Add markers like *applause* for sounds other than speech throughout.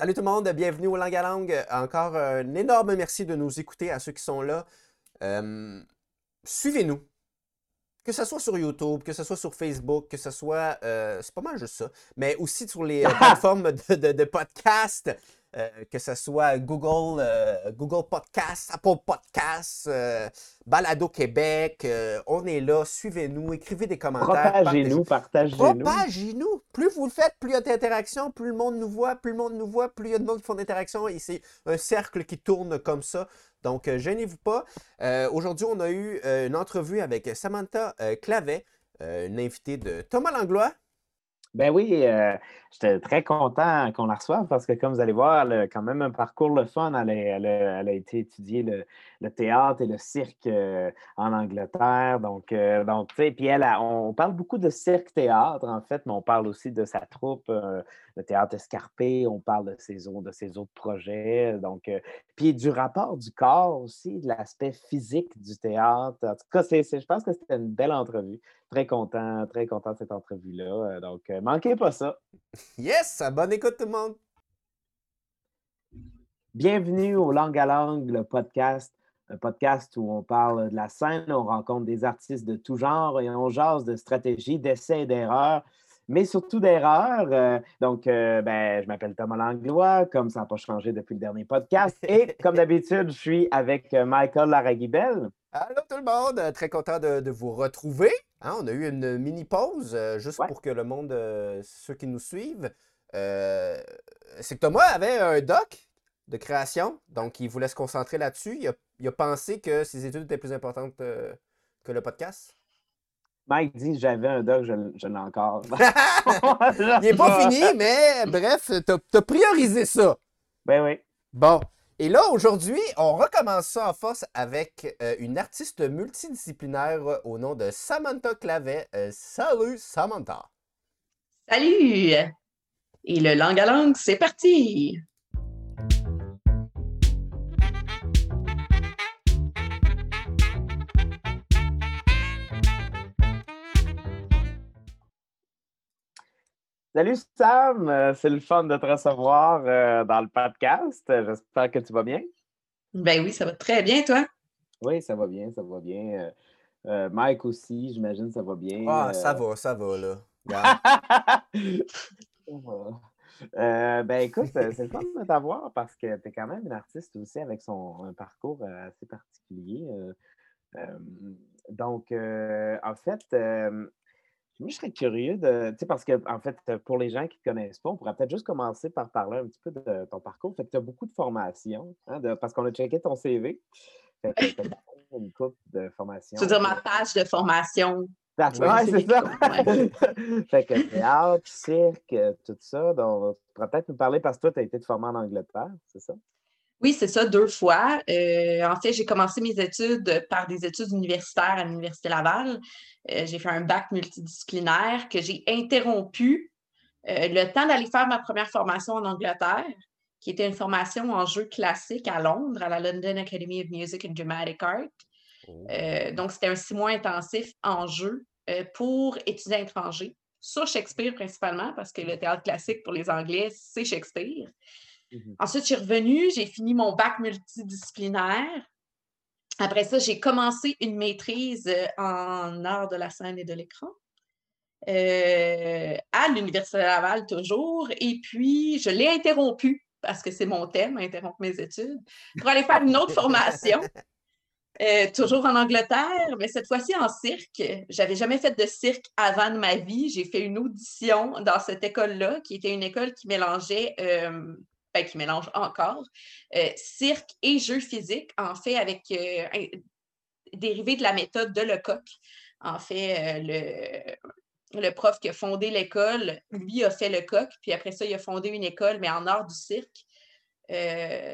Salut tout le monde, bienvenue au Langue à Langue. Encore un énorme merci de nous écouter à ceux qui sont là. Euh, Suivez-nous. Que ce soit sur YouTube, que ce soit sur Facebook, que ce soit. euh, c'est pas mal juste ça. Mais aussi sur les euh, *laughs* plateformes de, de, de podcast, euh, que ce soit Google, euh, Google Podcast, Apple Podcast, euh, Balado Québec. on est là. Suivez-nous, écrivez des commentaires. Propagez-nous, partagez-nous. Propagez-nous. Plus vous le faites, plus il y a d'interactions, plus le monde nous voit, plus le monde nous voit, plus il y a de monde qui font d'interactions. Et c'est un cercle qui tourne comme ça. Donc, gênez-vous pas. Aujourd'hui, on a eu une entrevue avec Samantha Clavet, une invitée de Thomas Langlois. Ben oui, euh, j'étais très content qu'on la reçoive parce que, comme vous allez voir, elle a quand même un parcours le fun. Elle a, été étudier le, théâtre et le cirque euh, en Angleterre. Donc, euh, donc tu sais, puis elle, a- on parle beaucoup de cirque-théâtre, en fait, mais on parle aussi de sa troupe, le théâtre escarpé. On parle de ses, autres- de ses autres projets. Donc, puis du rapport du corps aussi, de l'aspect physique du théâtre. En tout cas, je pense que c'était une belle entrevue. Très content, très content de cette entrevue-là. Euh, Donc, euh, manquez pas ça. Yes! Bonne écoute tout le monde! Bienvenue au Langue à Langue, le podcast. Un podcast où on parle de la scène, on rencontre des artistes de tout genre et on jase de stratégie, d'essais et d'erreurs, mais surtout d'erreurs. Euh, donc, euh, ben, je m'appelle Thomas Langlois, comme ça n'a pas changé depuis le dernier podcast. Et comme d'habitude, je suis avec Michael Laraguibel. Allô tout le monde! Très content de, de vous retrouver. Hein, on a eu une mini pause, euh, juste Ouais. pour que le monde, euh, ceux qui nous suivent, euh, c'est que Thomas avait un doc de création, donc il voulait se concentrer là-dessus. Il a, il a pensé que ses études étaient plus importantes que le podcast? Mike dit j'avais un doc, je, je l'ai encore. *laughs* *laughs* il n'est pas fini, mais bref, tu as priorisé ça. Ben oui. Bon. Et là, aujourd'hui, on recommence ça en force avec euh, une artiste multidisciplinaire euh, au nom de Samantha Clavet. Euh, salut, Samantha. Salut! Et le langue à langue, c'est parti! Salut Sam, Euh, c'est le fun de te recevoir euh, dans le podcast. J'espère que tu vas bien. Ben oui, ça va très bien, toi? Oui, ça va bien, ça va bien. Euh, Mike aussi, j'imagine, ça va bien. Ah, Euh, ça va, ça va, là. Regarde. *laughs* Ça va. Euh, ben écoute, c'est le fun de t'avoir parce que tu es quand même une artiste aussi avec son un parcours assez particulier. euh, euh, donc, euh, en fait, euh, moi, je serais curieux de. Tu sais, parce que, en fait, pour les gens qui ne te connaissent pas, on pourrait peut-être juste commencer par parler un petit peu de ton parcours. Fait que tu as beaucoup de formations, hein, de- parce qu'on a checké ton CV. Fait que tu as *laughs* une couple de formations. Tu veux dire ma page de formation? Oui, c'est ça. *laughs* fait que théâtre, cirque, tout ça. Donc, tu pourrais peut-être nous parler parce que toi, tu as été te former en Angleterre, c'est ça? Oui, c'est ça, deux fois. Euh, en fait, j'ai commencé mes études par des études universitaires à l'Université Laval. Euh, j'ai fait un bac multidisciplinaire que j'ai interrompu euh, le temps d'aller faire ma première formation en Angleterre, qui était une formation en jeu classique à Londres, à la London Academy of Music and Dramatic Art. Euh, donc, c'était un six mois intensif en jeu pour étudiants étrangers, sur Shakespeare principalement, parce que le théâtre classique pour les Anglais, c'est Shakespeare. Mhm. Ensuite, je suis revenue, j'ai fini mon bac multidisciplinaire. Après ça, j'ai commencé une maîtrise euh, en art de la scène et de l'écran euh, à l'Université Laval toujours. Et puis, je l'ai interrompu parce que c'est mon thème, interrompre mes études, pour aller faire une autre formation. euh, toujours en Angleterre, mais cette fois-ci en cirque. J'avais jamais fait de cirque avant de ma vie. J'ai fait une audition dans cette école-là, qui était une école qui mélangeait, ben, qui mélange encore, euh, cirque et jeux physiques, en fait, avec euh, un- dérivé de la méthode de Lecoq. En fait, euh, le, le prof qui a fondé l'école, lui a fait Lecoq, puis après ça, il a fondé une école, mais en art du cirque.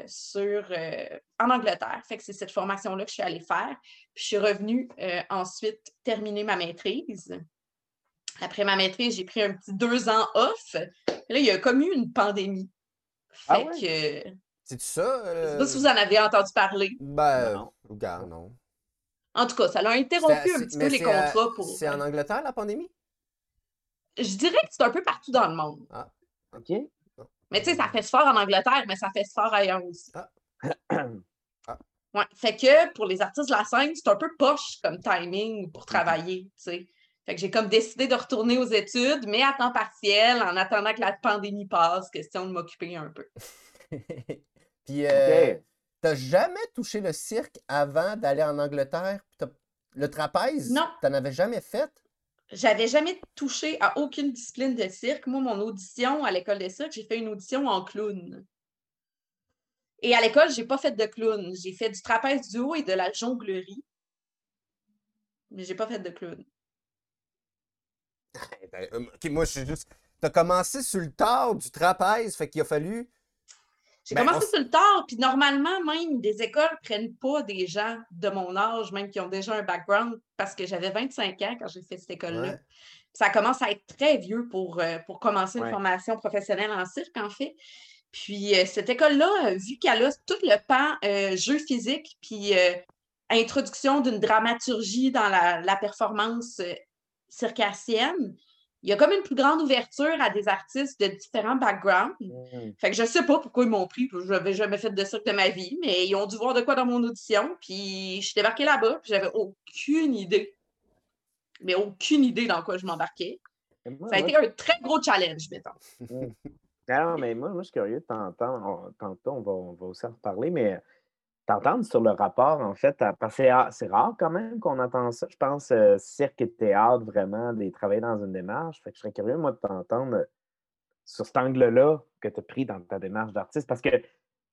sur, en Angleterre. Fait que c'est cette formation-là que je suis allée faire. Puis je suis revenue ensuite terminer ma maîtrise. Après ma maîtrise, j'ai pris un petit deux ans off. Là, il y a comme eu une pandémie. Fait Ah ouais? que, C'est ça? je euh, sais pas si vous en avez entendu parler. Ben, Non. regarde, non. En tout cas, ça l'a interrompu un petit peu les euh, contrats pour. C'est en Angleterre, la pandémie? Je dirais que c'est un peu partout dans le monde. OK? Mais tu sais, ça fait fort en Angleterre, mais ça fait fort ailleurs aussi. Ah. *coughs* Ah. Ouais. Fait que pour les artistes de la scène, c'est un peu poche comme timing pour travailler, tu sais. Fait que j'ai comme décidé de retourner aux études, mais à temps partiel, en attendant que la pandémie passe, question de m'occuper un peu. *laughs* Puis, euh, OK. t'as jamais touché le cirque avant d'aller en Angleterre? Le trapèze? Non. T'en avais jamais fait? J'avais jamais touché à aucune discipline de cirque. Moi, mon audition à l'école de cirque, j'ai fait une audition en clown. Et à l'école, j'ai pas fait de clown. J'ai fait du trapèze du haut et de la jonglerie. Mais j'ai pas fait de clown. Eh ben, euh, ok, moi, je suis juste. T'as commencé sur le tard du trapèze, fait qu'il a fallu. J'ai Ben, commencé on sur le tard, puis normalement, même des écoles prennent pas des gens de mon âge, même qui ont déjà un background, parce que j'avais 25 ans quand j'ai fait cette école-là. Ouais. Ça commence à être très vieux pour, euh, pour commencer une Ouais. formation professionnelle en cirque, en fait. Puis euh, cette école-là, vu qu'elle a tout le pan euh, jeu physique, puis euh, introduction d'une dramaturgie dans la, la performance circassienne, il y a comme une plus grande ouverture à des artistes de différents backgrounds. Mm. Fait que je sais pas pourquoi ils m'ont pris, je n'avais jamais fait de cirque de ma vie, mais ils ont dû voir de quoi dans mon audition, puis je suis débarquée là-bas, puis j'avais aucune idée, mais aucune idée dans quoi je m'embarquais. Moi, Ça a moi, été un très gros challenge, mettons. Ah non, mais moi, moi, je suis curieux de t'entendre. Tantôt, on va, on va aussi en reparler, mais t'entendre sur le rapport, en fait, à- parce que c'est ra- c'est rare quand même qu'on entend ça. Je pense euh, cirque et théâtre, vraiment, des travailler dans une démarche. Fait que je serais curieux, moi, de t'entendre sur cet angle-là que tu as pris dans ta démarche d'artiste. Parce que, tu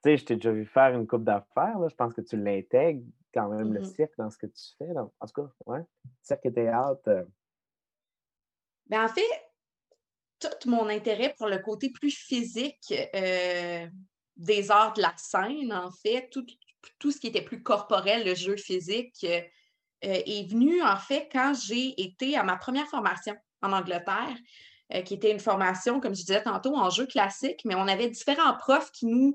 sais, je t'ai déjà vu faire une coupe d'affaires. Je pense que tu l'intègres quand même, le Mhm. cirque, dans ce que tu fais. donc, en tout cas, ouais. Cirque et théâtre. euh, Ben, en fait, tout mon intérêt pour le côté plus physique euh, des arts de la scène, en fait, tout, tout ce qui était plus corporel, le jeu physique, euh, euh, est venu, en fait, quand j'ai été à ma première formation en Angleterre, euh, qui était une formation, comme je disais tantôt, en jeu classique, mais on avait différents profs qui nous,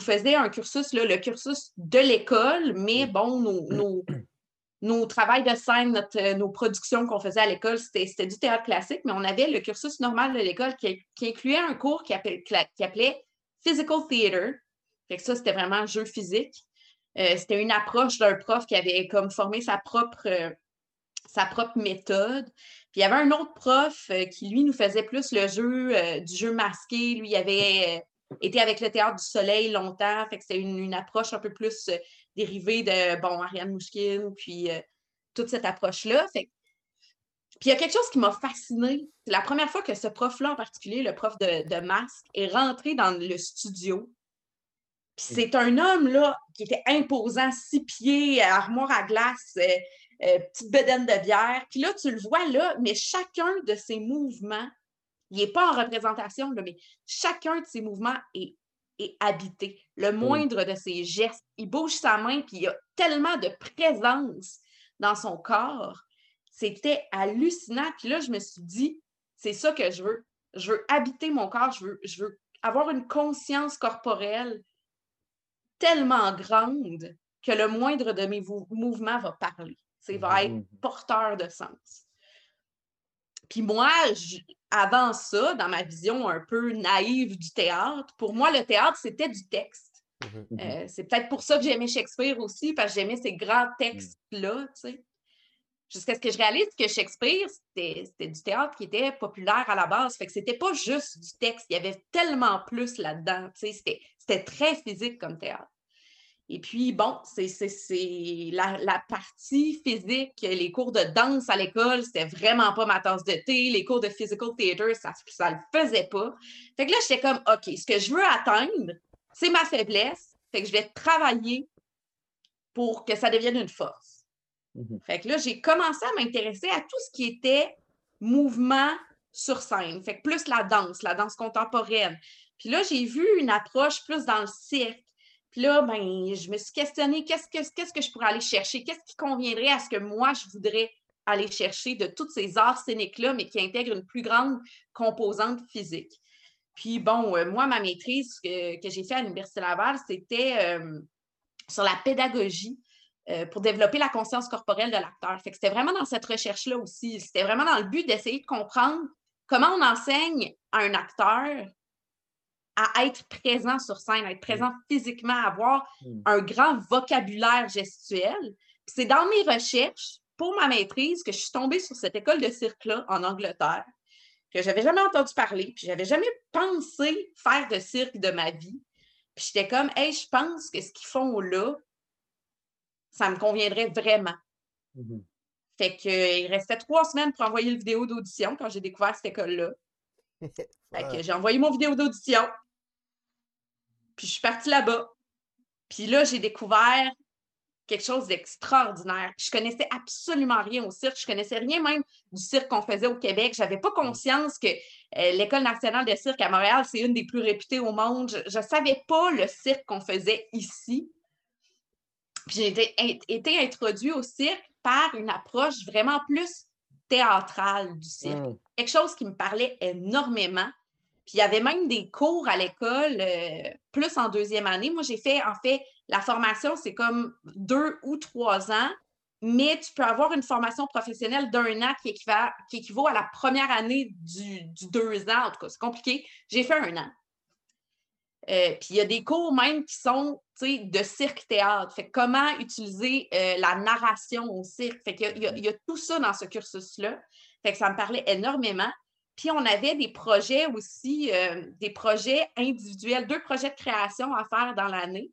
faisaient un cursus, le cursus de l'école, mais bon, nos, nos, nos travails de scène, nos productions qu'on faisait à l'école, c'était du théâtre classique, mais on avait le cursus normal de l'école qui, qui incluait un cours qui, appelait- qui appelait Physical Theater. Fait que ça, c'était vraiment jeu physique. Euh, c'était une approche d'un prof qui avait comme formé sa propre, euh, sa propre méthode. Puis il y avait un autre prof euh, qui, lui, nous faisait plus le jeu, du jeu masqué. Lui, il avait été avec le Théâtre du Soleil longtemps. Fait que c'était une, approche un peu plus dérivée de, bon, Ariane Mouchkine, puis toute cette approche-là. Puis il y a quelque chose qui m'a fascinée. C'est la première fois que ce prof-là en particulier, le prof de masque, est rentré dans le studio. Puis c'est un homme là qui était imposant, six pieds, armoire à glace, euh, euh, petite bedaine de bière. Puis là, tu le vois là, mais chacun de ses mouvements, il n'est pas en représentation, là, mais chacun de ses mouvements est, est habité. Le moindre de ses gestes, il bouge sa main, puis il y a tellement de présence dans son corps. C'était hallucinant. Puis là, je me suis dit, c'est ça que je veux. Je veux habiter mon corps, je veux, je veux avoir une conscience corporelle tellement grande que le moindre de mes mouvements va parler. C'est va être Mhm. porteur de sens. Puis moi, je- avant ça, dans ma vision un peu naïve du théâtre, pour moi, le théâtre, c'était du texte. Mhm. Euh, c'est peut-être pour ça que j'aimais Shakespeare aussi, parce que j'aimais ces grands textes-là, tu sais. Jusqu'à ce que je réalise que Shakespeare, c'était c'était du théâtre qui était populaire à la base. Fait que c'était pas juste du texte, il y avait tellement plus là-dedans, tu sais. C'était- très physique comme théâtre. Et puis, bon, c'est la, la partie physique, les cours de danse à l'école, c'était vraiment pas ma tasse de thé. Les cours de physical theater, ça ne le faisait pas. Fait que là, j'étais comme, OK, ce que je veux atteindre, c'est ma faiblesse. Fait que je vais travailler pour que ça devienne une force. Mhm. Fait que là, j'ai commencé à m'intéresser à tout ce qui était mouvement sur scène. Fait que plus la danse, la danse contemporaine. Puis là, j'ai vu une approche plus dans le cirque. Puis là, ben, je me suis questionnée qu'est-ce que, je pourrais aller chercher? Qu'est-ce qui conviendrait à ce que moi, je voudrais aller chercher de tous ces arts scéniques-là, mais qui intègrent une plus grande composante physique? Puis bon, euh, moi, ma maîtrise que, j'ai fait à l'Université Laval, c'était euh, sur la pédagogie euh, pour développer la conscience corporelle de l'acteur. Fait que c'était vraiment dans cette recherche-là aussi. C'était vraiment dans le but d'essayer de comprendre comment on enseigne à un acteur à être présent sur scène, à être présent physiquement, à avoir Mm. un grand vocabulaire gestuel. C'est dans mes recherches pour ma maîtrise que je suis tombée sur cette école de cirque-là en Angleterre, que j'avais jamais entendu parler, puis j'avais jamais pensé faire de cirque de ma vie. Puis j'étais comme, hey, je pense que ce qu'ils font là, ça me conviendrait vraiment. Mhm. Fait que, euh, il restait trois semaines pour envoyer le vidéo d'audition quand j'ai découvert cette école-là. *laughs* J'ai envoyé mon vidéo d'audition. Puis je suis partie là-bas. Puis là, j'ai découvert quelque chose d'extraordinaire. Je connaissais absolument rien au cirque. Je connaissais rien même du cirque qu'on faisait au Québec. Je n'avais pas conscience que euh, l'École nationale de cirque à Montréal, c'est une des plus réputées au monde. Je ne savais pas le cirque qu'on faisait ici. Puis j'ai été, in- été introduite au cirque par une approche vraiment plus théâtrale du cirque Mm. quelque chose qui me parlait énormément. Puis il y avait même des cours à l'école, euh, plus en deuxième année. Moi, j'ai fait, en fait, la formation, c'est comme deux ou trois ans, mais tu peux avoir une formation professionnelle d'un an qui, équiva- qui équivaut à la première année du, deux ans. En tout cas, c'est compliqué. J'ai fait un an. Euh, puis il y a des cours même qui sont de cirque-théâtre. Fait comment utiliser euh, la narration au cirque? Fait qu'il y y a tout ça dans ce cursus-là. Fait que ça me parlait énormément. Puis on avait des projets aussi, euh, des projets individuels, deux projets de création à faire dans l'année.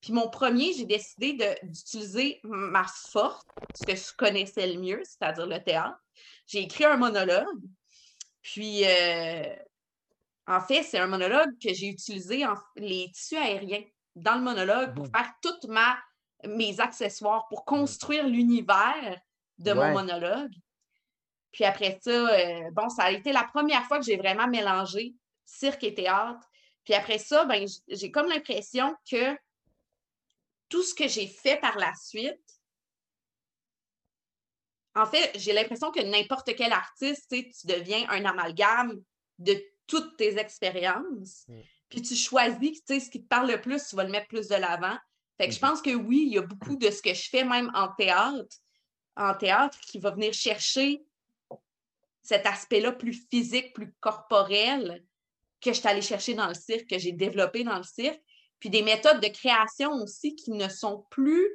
Puis mon premier, j'ai décidé d'utiliser ma force, ce que je connaissais le mieux, c'est-à-dire le théâtre. J'ai écrit un monologue. Puis, euh, en fait, c'est un monologue que j'ai utilisé en, les tissus aériens dans le monologue pour faire toutes ma, mes accessoires, pour construire l'univers de Ouais. mon monologue. Puis après ça, euh, bon, ça a été la première fois que j'ai vraiment mélangé cirque et théâtre. Puis après ça, ben, j'ai comme l'impression que tout ce que j'ai fait par la suite, en fait, j'ai l'impression que n'importe quel artiste, tu deviens un amalgame de toutes tes expériences. Mm. Puis tu choisis tu sais, ce qui te parle le plus, tu vas le mettre plus de l'avant. Fait que je Mhm. pense que oui, il y a beaucoup de ce que je fais même en théâtre, en théâtre, qui va venir chercher cet aspect-là plus physique, plus corporel que je suis allée chercher dans le cirque, que j'ai développé dans le cirque. Puis des méthodes de création aussi qui ne sont plus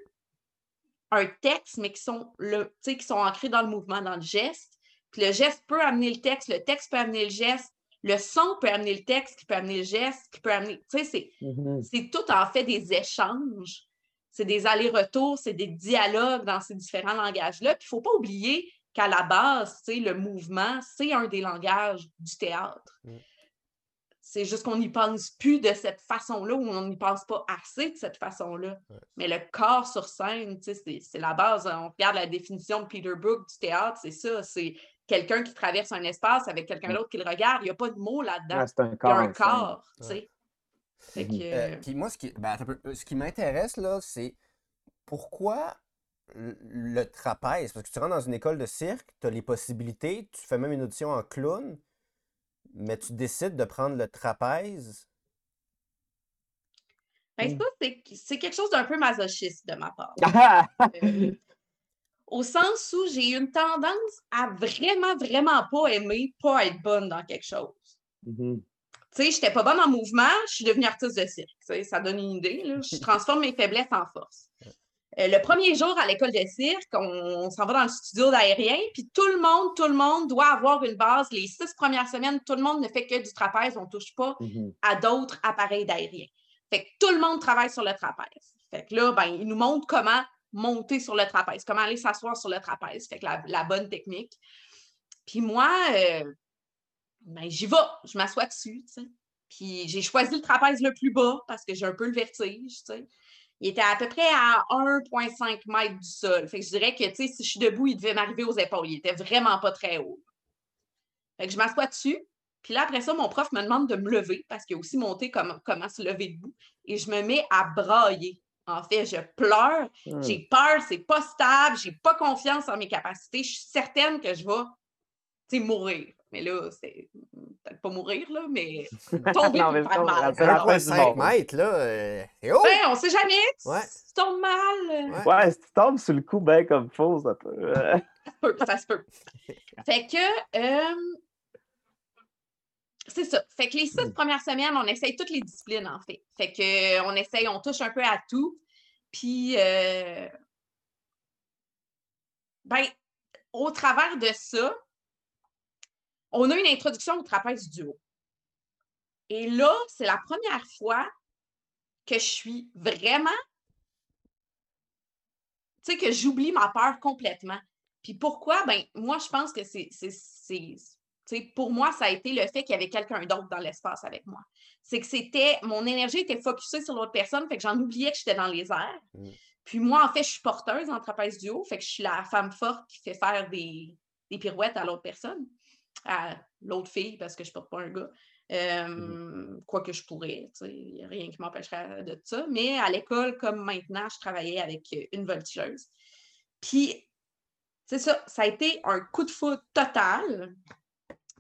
un texte, mais qui sont, le, qui sont ancrés dans le mouvement, dans le geste. Puis le geste peut amener le texte, le texte peut amener le geste, le son peut amener le texte, qui peut amener le geste, qui peut amener. Tu sais, c'est Mhm. c'est tout en fait des échanges. C'est des allers-retours, c'est des dialogues dans ces différents langages-là. Puis il ne faut pas oublier qu'à la base, tu sais, le mouvement, c'est un des langages du théâtre. Mm. C'est juste qu'on n'y pense plus de cette façon-là ou on n'y pense pas assez de cette façon-là. Ouais. Mais le corps sur scène, tu sais, c'est la base. On regarde la définition de Peter Brook du théâtre, c'est ça. C'est quelqu'un qui traverse un espace avec quelqu'un Mm. d'autre qui le regarde. Il n'y a pas de mots là-dedans. Ouais, c'est un Il y a corps. un corps, tu Ouais. sais. Fait que, Euh, puis moi, ce qui, ben, ce qui m'intéresse, là, c'est pourquoi le, trapèze? Parce que tu rentres dans une école de cirque, tu as les possibilités, tu fais même une audition en clown, mais tu décides de prendre le trapèze. Ben, ça, c'est c'est quelque chose d'un peu masochiste de ma part. *laughs* Euh, au sens où j'ai une tendance à vraiment, vraiment pas aimer, pas être bonne dans quelque chose. Mhm. Tu sais, j'étais pas bonne en mouvement, je suis devenue artiste de cirque. Ça donne une idée. là. Je transforme mes faiblesses en force. Euh, le premier jour à l'école de cirque, on, on s'en va dans le studio d'aérien, puis tout le monde, tout le monde doit avoir une base. Les six premières semaines, tout le monde ne fait que du trapèze, on touche pas Mhm. à d'autres appareils d'aérien. Fait que tout le monde travaille sur le trapèze. Fait que là, ben, il nous montre comment monter sur le trapèze, comment aller s'asseoir sur le trapèze. Fait que la, la bonne technique. Puis moi, euh, ben, j'y vais, je m'assois dessus. Puis j'ai choisi le trapèze le plus bas parce que j'ai un peu le vertige, tu sais. Il était à peu près à 1,5 mètres du sol. Fait que je dirais que, si je suis debout, il devait m'arriver aux épaules. Il était vraiment pas très haut. Fait que je m'assois dessus. Puis là, après ça, mon prof me demande de me lever parce qu'il a aussi monté comment, comment se lever debout. Et je me mets à brailler. En fait, je pleure. Mhm. J'ai peur, c'est pas stable, j'ai pas confiance en mes capacités. Je suis certaine que je vais mourir. Mais là, c'est peut-être pas mourir, là, mais *laughs* tomber Non, mais faire mal. 1,5 monde. mètres, là, euh! Ben, on sait jamais, tu, Ouais. tu tombes mal. euh, Ouais. Ouais, si tu tombes sur le coup, ben comme faux, ça peut. euh, *laughs* Ça se peut, ça se peut. *laughs* Fait que, euh, c'est ça. Fait que les six Mm. premières semaines, on essaye toutes les disciplines, en fait. Fait que euh, on essaye, on touche un peu à tout. Puis, euh, ben, au travers de ça, on a une introduction au trapèze duo. Et là, c'est la première fois que je suis vraiment, tu sais, que j'oublie ma peur complètement. Puis pourquoi? Ben, moi, je pense que c'est, pour moi, ça a été le fait qu'il y avait quelqu'un d'autre dans l'espace avec moi. C'est que c'était, mon énergie était focusée sur l'autre personne, fait que j'en oubliais que j'étais dans les airs. Mm. Puis moi, en fait, je suis porteuse en trapèze du haut, fait que je suis la femme forte qui fait faire des, des pirouettes à l'autre personne, à l'autre fille, parce que je porte pas un gars. Euh, Quoique je pourrais, tu sais, il n'y a rien qui m'empêcherait de ça. Mais à l'école, comme maintenant, je travaillais avec une voltigeuse. Puis, c'est ça, ça a été un coup de foudre total.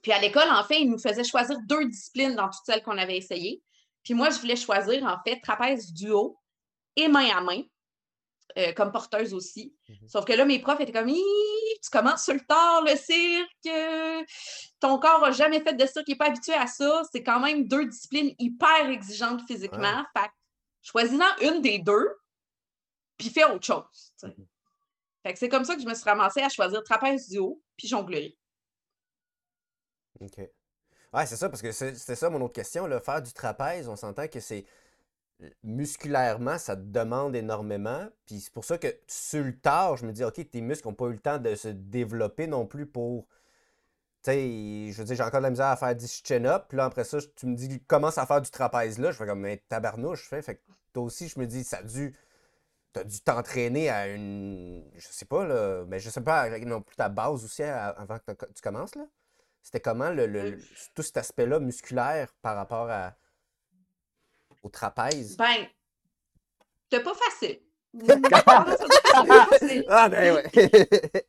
Puis à l'école, en fait, ils nous faisaient choisir deux disciplines dans toutes celles qu'on avait essayées. Puis moi, je voulais choisir, en fait, trapèze duo et main à main, euh, comme porteuse aussi. Mhm. Sauf que là, mes profs étaient comme, tu commences sur le tard, le cirque, ton corps n'a jamais fait de cirque, il n'est pas habitué à ça. C'est quand même deux disciplines hyper exigeantes physiquement. Fait que choisis-en une des deux, puis fais autre chose. sais. Fait que c'est comme ça que je me suis ramassée à choisir trapèze duo puis jonglerie. OK. Ouais, c'est ça, parce que c'est- c'était ça mon autre question. Là. Faire du trapèze, on s'entend que c'est musculairement, ça te demande énormément. Puis c'est pour ça que sur le tard, je me dis, OK, tes muscles n'ont pas eu le temps de se développer non plus pour. Tu sais, je veux dire, j'ai encore de la misère à faire 10 chin-up. Puis là, après ça, tu me dis, commence à faire du trapèze là. Je fais comme, mais tabarnouche, fait. Fait que toi aussi, je me dis, ça a dû. T'as dû t'entraîner à une. Je sais pas, là. Mais je sais pas, non plus ta base aussi à- avant que tu commences, là. C'était comment le, le- le- tout cet aspect-là musculaire par rapport à, au trapèze? Ben, c'était pas facile. *laughs* C'était pas facile. Ah, ben ouais! *laughs*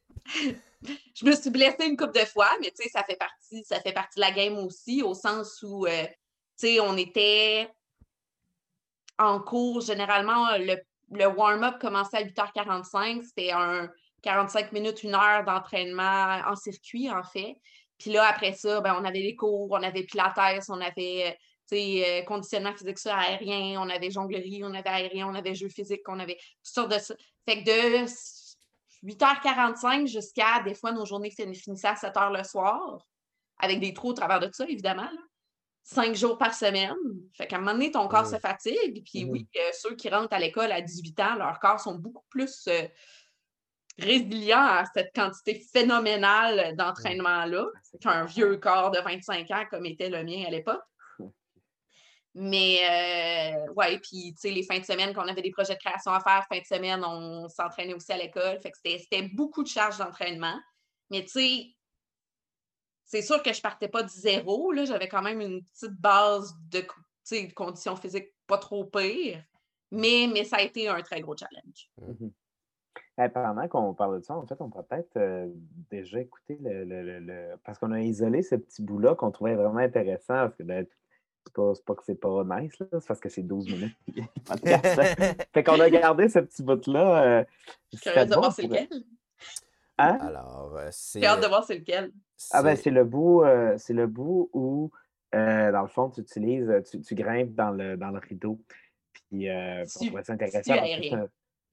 je me suis blessée une couple de fois, mais tu sais, ça fait partie, ça fait partie de la game aussi, au sens où, euh, tu sais, on était en cours, généralement, le, le warm-up commençait à 8h45, c'était un 45 minutes, une heure d'entraînement en circuit, en fait. Puis là, après ça, ben, on avait les cours, on avait pilates, on avait, sais, euh, conditionnement physique sur aérien, on avait jonglerie, on avait aérien, on avait jeux physiques, on avait toutes sortes de ça. Fait que de 8h45 jusqu'à des fois nos journées fin- finissaient à 7h le soir, avec des trous au travers de ça, évidemment. là. Cinq jours par semaine. Fait qu'à un moment donné, ton corps se fatigue. Puis Mhm. oui, euh, ceux qui rentrent à l'école à 18 ans, leurs corps sont beaucoup plus euh, résilients à cette quantité phénoménale d'entraînement-là qu'un vieux corps de 25 ans comme était le mien à l'époque. Mais euh, ouais, puis tu sais, les fins de semaine qu'on avait des projets de création à faire, fin de semaine, on s'entraînait aussi à l'école. Fait que c'était- beaucoup de charges d'entraînement. Mais tu sais, c'est sûr que je partais pas de zéro. là. J'avais quand même une petite base de, de conditions physiques pas trop pires. Mais, mais ça a été un très gros challenge. Eh, pendant qu'on parle de ça, en fait, on pourrait peut-être euh, déjà écouter le, le- le- Parce qu'on a isolé ce petit bout-là qu'on trouvait vraiment intéressant. Parce que ben, pas, c'est pas que c'est pas nice, là, c'est parce que c'est 12 minutes. *laughs* fait qu'on a gardé ce petit bout-là. euh, Je suis curieuse te de voir c'est pourrait- lequel? Hein? Alors, euh, c'est. J'ai hâte de voir c'est lequel? Ah ben c'est- le bout, euh, c'est le bout où, euh, dans le fond, tu utilises, tu, tu grimpes dans le, dans le rideau. Puis euh, on c'est un-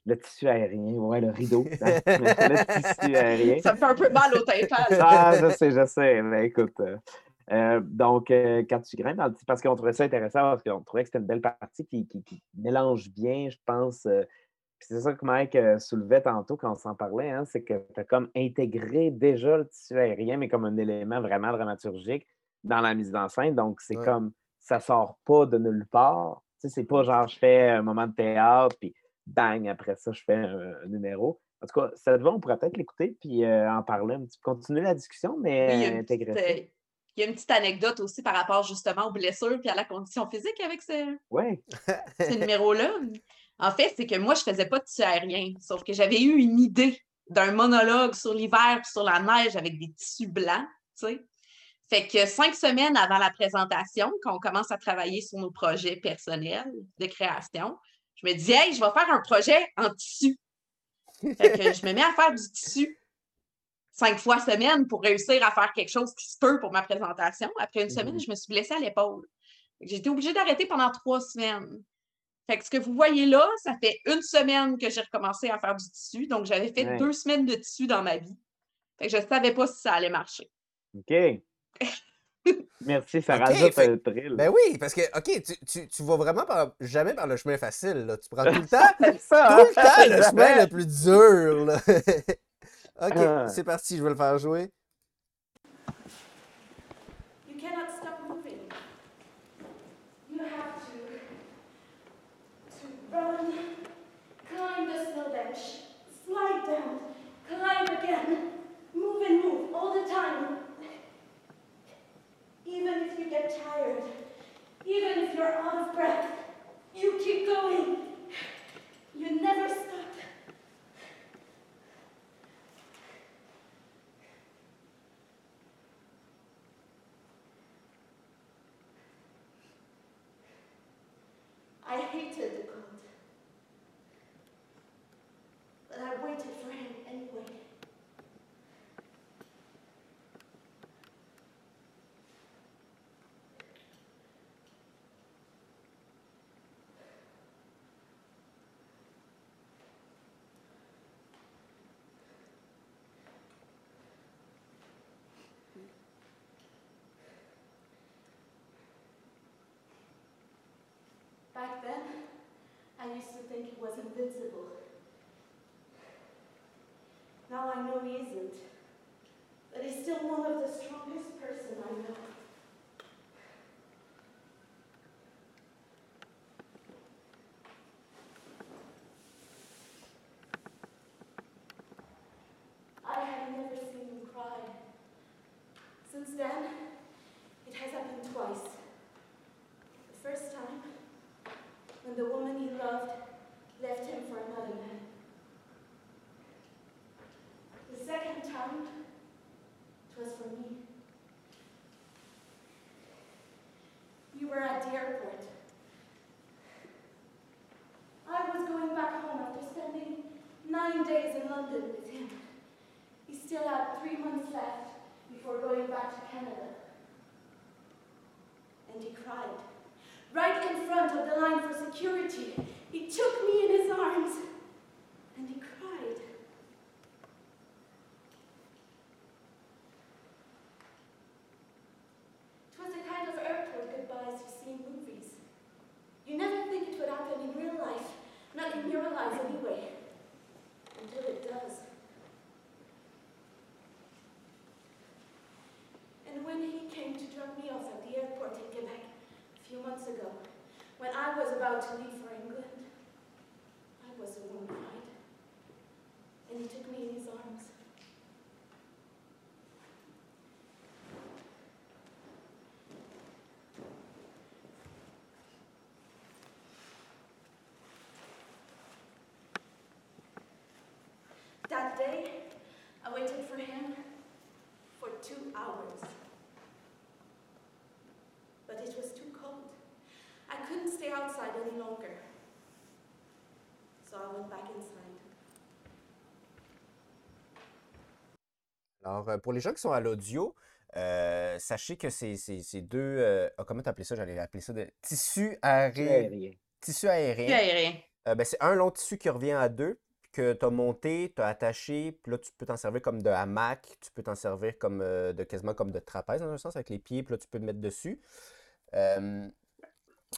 Le tissu aérien, ouais, le rideau. *laughs* le tissu aérien. Ça me fait un peu mal au tympan. Ah, je sais, je sais. Mais écoute. Euh, donc, euh, quand tu grimpes dans le parce qu'on trouvait ça intéressant, parce qu'on trouvait que c'était une belle partie qui, qui- qui mélange bien, je pense. euh, c'est ça que Mike soulevait tantôt quand on s'en parlait, hein, c'est que tu as comme intégré déjà le tissu aérien, mais comme un élément vraiment dramaturgique dans la mise en scène. Donc, c'est Ouais. comme ça sort pas de nulle part. Tu sais, c'est pas genre je fais un moment de théâtre, puis bang, après ça, je fais un, un numéro. En tout cas, ça te va, on pourrait peut-être l'écouter puis en parler un petit peu, continuer la discussion, mais intégrer ça. Il y a une petite anecdote aussi par rapport justement aux blessures et à la condition physique avec ce, Oui. ce *laughs* numéro-là. En fait, c'est que moi, je faisais pas de tissu aérien, sauf que j'avais eu une idée d'un monologue sur l'hiver puis sur la neige avec des tissus blancs, tu sais. Fait que cinq semaines avant la présentation, quand on commence à travailler sur nos projets personnels de création, je me dis, hey, je vais faire un projet en tissu. Fait que je me mets à faire du tissu. Cinq fois semaine pour réussir à faire quelque chose qui se peut pour ma présentation. Après une semaine, Mhm. je me suis blessée à l'épaule. J'ai été obligée d'arrêter pendant trois semaines. Fait que ce que vous voyez là, ça fait une semaine que j'ai recommencé à faire du tissu. Donc, j'avais fait Ouais. deux semaines de tissu dans ma vie. Fait que je ne savais pas si ça allait marcher. OK. *laughs* Merci, ça rajoute fait- un thrill. Ben oui, parce que, OK, tu, tu, tu vas vraiment par- jamais par le chemin facile. Là. Tu prends tout le *laughs* temps, ça, tout le hein? temps le chemin le plus dur. Là. *laughs* OK, Ah. c'est parti, je vais le faire jouer. You cannot stop moving. You have to to run, climb the snow bench, slide down, climb again, move and move all the time. Even if you get tired, even if you're out of breath, you keep going. You never stop. I used to think he was invincible. Now I know he isn't. But he's still one of the strongest person I know. Two hours. But it was too cold. I couldn't stay outside any longer. So I went back inside. Alors, pour les gens qui sont à l'audio, euh, sachez que c'est c'est- c'est deux. euh, ah, comment t'appelais ça? J'allais appeler ça de tissu aérien. Tissu aérien. Puis aérien. Euh, ben, c'est un long tissu qui revient à deux, que tu as monté, tu as attaché, puis là, tu peux t'en servir comme de hamac, tu peux t'en servir comme euh, de quasiment comme de trapèze dans un sens, avec les pieds, puis là, tu peux te mettre dessus. Euh,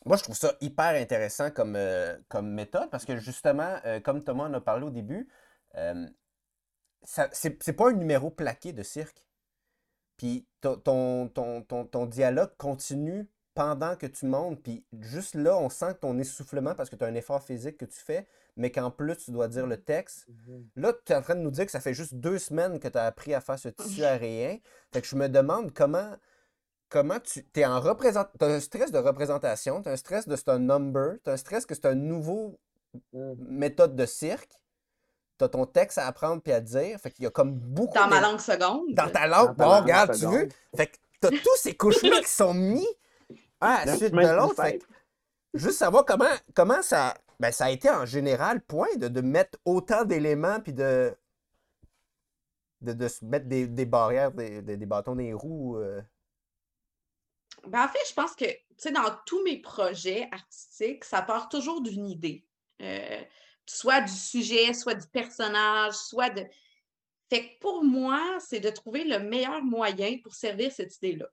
moi, je trouve ça hyper intéressant comme, euh, comme méthode parce que justement, comme Thomas en a parlé au début, c'est, pas un numéro plaqué de cirque. Puis ton, ton, ton, ton, dialogue continue pendant que tu montes. Puis juste là, on sent ton essoufflement parce que tu as un effort physique que tu fais, mais qu'en plus, tu dois dire le texte. Là, tu es en train de nous dire que ça fait juste deux semaines que tu as appris à faire ce tissu *laughs* aérien. Fait que je me demande comment, comment tu es en représentation. Tu as un stress de représentation, tu as un stress de c'est un number, tu as un stress que c'est un nouveau Mm. méthode de cirque. Tu as ton texte à apprendre puis à dire. Fait qu'il y a comme beaucoup. Dans ma langue seconde. Dans ta Dans langue. Bon, regarde, tu veux. Fait que tu as tous ces couches-là qui sont mis un à la suite de l'autre. Fait que juste savoir comment, comment ça, ben, ça a été en général point de, de mettre autant d'éléments puis de. de, se mettre des, des barrières, des, des, des bâtons les roues? euh? Ben, en fait, je pense que, dans tous mes projets artistiques, ça part toujours d'une idée. Euh, soit du sujet, soit du personnage, soit de. Fait que pour moi, c'est de trouver le meilleur moyen pour servir cette idée-là.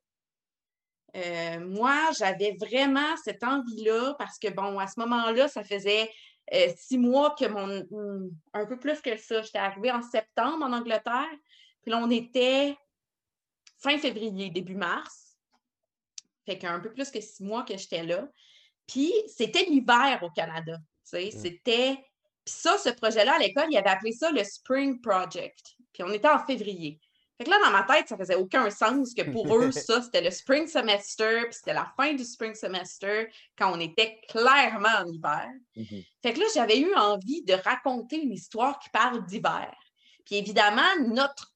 Euh, moi, j'avais vraiment cette envie-là parce que, bon, à ce moment-là, ça faisait euh, six mois que mon. Un peu plus que ça. J'étais arrivée en septembre en Angleterre. Puis là, on était fin février, début mars. Fait qu'un peu plus que six mois que j'étais là. Puis c'était l'hiver au Canada. tu sais, Mm. C'était. Puis ça, ce projet-là, à l'école, il avait appelé ça le Spring Project. Puis on était en février. Fait que là, dans ma tête, ça faisait aucun sens que pour eux, *laughs* ça, c'était le Spring Semester, puis c'était la fin du Spring Semester, quand on était clairement en hiver. Mhm. Fait que là, j'avais eu envie de raconter une histoire qui parle d'hiver. Puis évidemment, notre,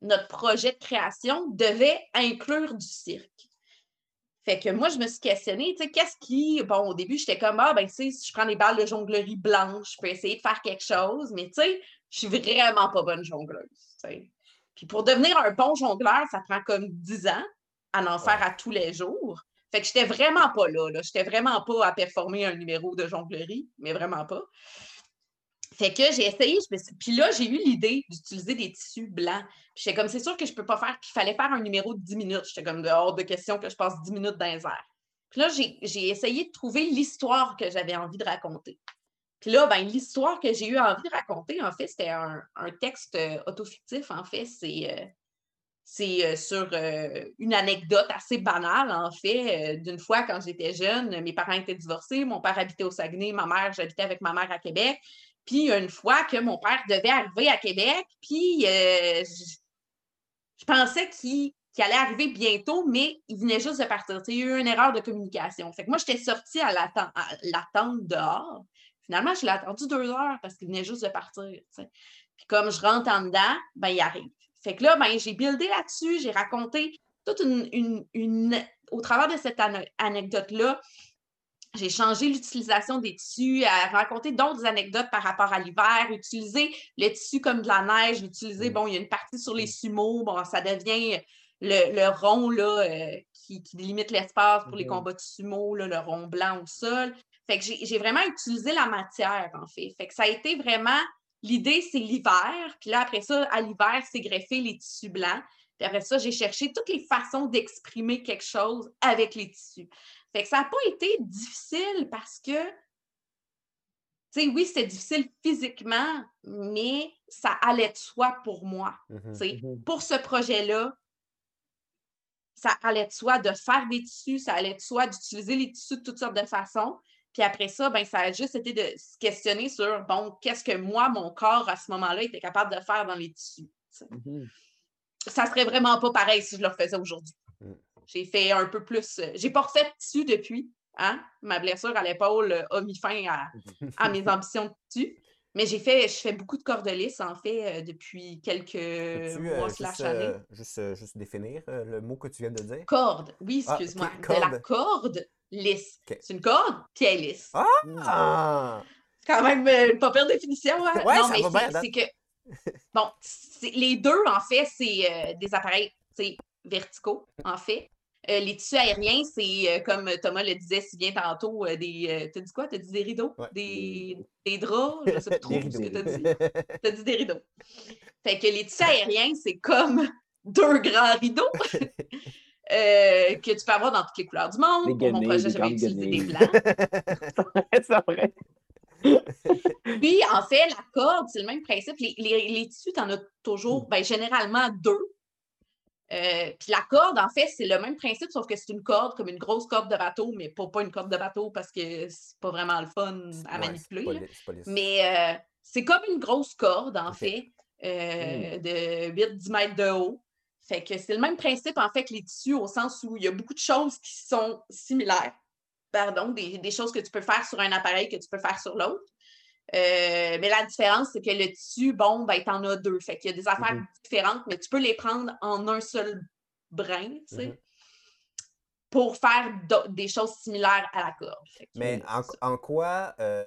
notre projet de création devait inclure du cirque. Fait que moi, je me suis questionnée, tu sais, qu'est-ce qui. Bon, au début, j'étais comme, ah, ben, tu sais, si je prends des balles de jonglerie blanches, je peux essayer de faire quelque chose, mais tu sais, je suis vraiment pas bonne jongleuse, tu sais. Puis pour devenir un bon jongleur, ça prend comme 10 ans à en faire à tous les jours. Fait que j'étais vraiment pas là, là. J'étais vraiment pas à performer un numéro de jonglerie, mais vraiment pas. Fait que j'ai essayé, je me suis- puis là, j'ai eu l'idée d'utiliser des tissus blancs. Puis j'étais comme, c'est sûr que je peux pas faire, puis il fallait faire un numéro de 10 minutes. J'étais comme, hors de question que je passe 10 minutes dans les airs. Puis là, j'ai j'ai essayé de trouver l'histoire que j'avais envie de raconter. Puis là, ben, l'histoire que j'ai eu envie de raconter, en fait, c'était un, un texte euh, autofictif, en fait. C'est euh, euh, sur une anecdote assez banale, en fait, d'une fois quand j'étais jeune. Mes parents étaient divorcés, mon père habitait au Saguenay, ma mère, j'habitais avec ma mère à Québec. Puis une fois que mon père devait arriver à Québec, puis je, pensais qu'il allait arriver bientôt, mais il venait juste de partir. Il y a eu une erreur de communication. Fait que moi, j'étais sortie à l'attente dehors. Finalement, je l'ai attendu deux heures parce qu'il venait juste de partir. Puis comme je rentre en dedans, ben il arrive. Fait que là, ben, j'ai buildé là-dessus, j'ai raconté toute une, une- une- Au travers de cette ane- anecdote-là, j'ai changé l'utilisation des tissus, à raconter d'autres anecdotes par rapport à l'hiver, utiliser le tissu comme de la neige, utiliser, Mm. bon, il y a une partie sur les sumos, bon, ça devient le, le rond là, euh, qui, qui délimite l'espace pour les Mhm. combats de sumo, là, le rond blanc au sol. Fait que j'ai vraiment utilisé la matière, en fait. Fait que ça a été vraiment, l'idée, c'est l'hiver, puis là, après ça, à l'hiver, c'est greffé les tissus blancs. Puis après ça, j'ai cherché toutes les façons d'exprimer quelque chose avec les tissus. Fait que ça n'a pas été difficile parce que, tu sais, oui, c'était difficile physiquement, mais ça allait de soi pour moi. Mhm. Mhm. Pour ce projet-là, ça allait de soi de faire des tissus, ça allait de soi d'utiliser les tissus de toutes sortes de façons. Puis après ça, ben, ça a juste été de se questionner sur, bon, qu'est-ce que moi, mon corps, à ce moment-là, était capable de faire dans les tissus. sais Mhm. ça serait vraiment pas pareil si je le refaisais aujourd'hui. Mm. J'ai fait un peu plus. euh, J'ai pas refait de tissu depuis. Hein? Ma blessure à l'épaule euh, a mis fin à, à mes ambitions de tissu. Mais j'ai fait, je fais beaucoup de cordes lisses, en fait, euh, depuis quelques Peux-tu mois euh, slash juste, années. euh, juste, euh, juste définir euh, le mot que tu viens de dire? Corde, oui, Ah, excuse-moi. ok, De la corde. lisse. C'est une corde, puis elle est lisse. Ah! Ah! C'est quand même euh, pas pire définition. Hein? Ouais, non, ça mais c'est- que. Bon, les deux, en fait, c'est euh, des appareils c'est verticaux, en fait. Euh, les tissus aériens, c'est euh, comme Thomas le disait si bien tantôt, euh, des. euh, t'as dit quoi? T'as dit des rideaux? Ouais. Des, des draps? Je sais pas trop ce que rideaux. t'as dit. *laughs* T'as dit des rideaux. Fait que les tissus aériens, c'est comme *laughs* deux grands rideaux *laughs* euh, que tu peux avoir dans toutes les couleurs du monde. Des Pour mon projet, j'avais utilisé des blancs. c'est vrai. Puis, en fait, la corde, c'est le même principe. Les, les- les tissus, tu en as toujours, ben, généralement deux. Euh, puis la corde, en fait, c'est le même principe, sauf que c'est une corde comme une grosse corde de bateau, mais pas, pas une corde de bateau parce que c'est pas vraiment le fun à Ouais, manipuler. pas pas. Mais euh, c'est comme une grosse corde, en fait, euh, de 8-10 mètres de haut. Fait que c'est le même principe, en fait, que les tissus, au sens où il y a beaucoup de choses qui sont similaires. Pardon, des, des choses que tu peux faire sur un appareil que tu peux faire sur l'autre. Euh, mais la différence, c'est que le tissu, bon, ben, t'en as deux. Fait qu'il y a des affaires Mhm. différentes, mais tu peux les prendre en un seul brin, tu sais, Mhm. pour faire des choses similaires à la corde. Mais en, quoi euh,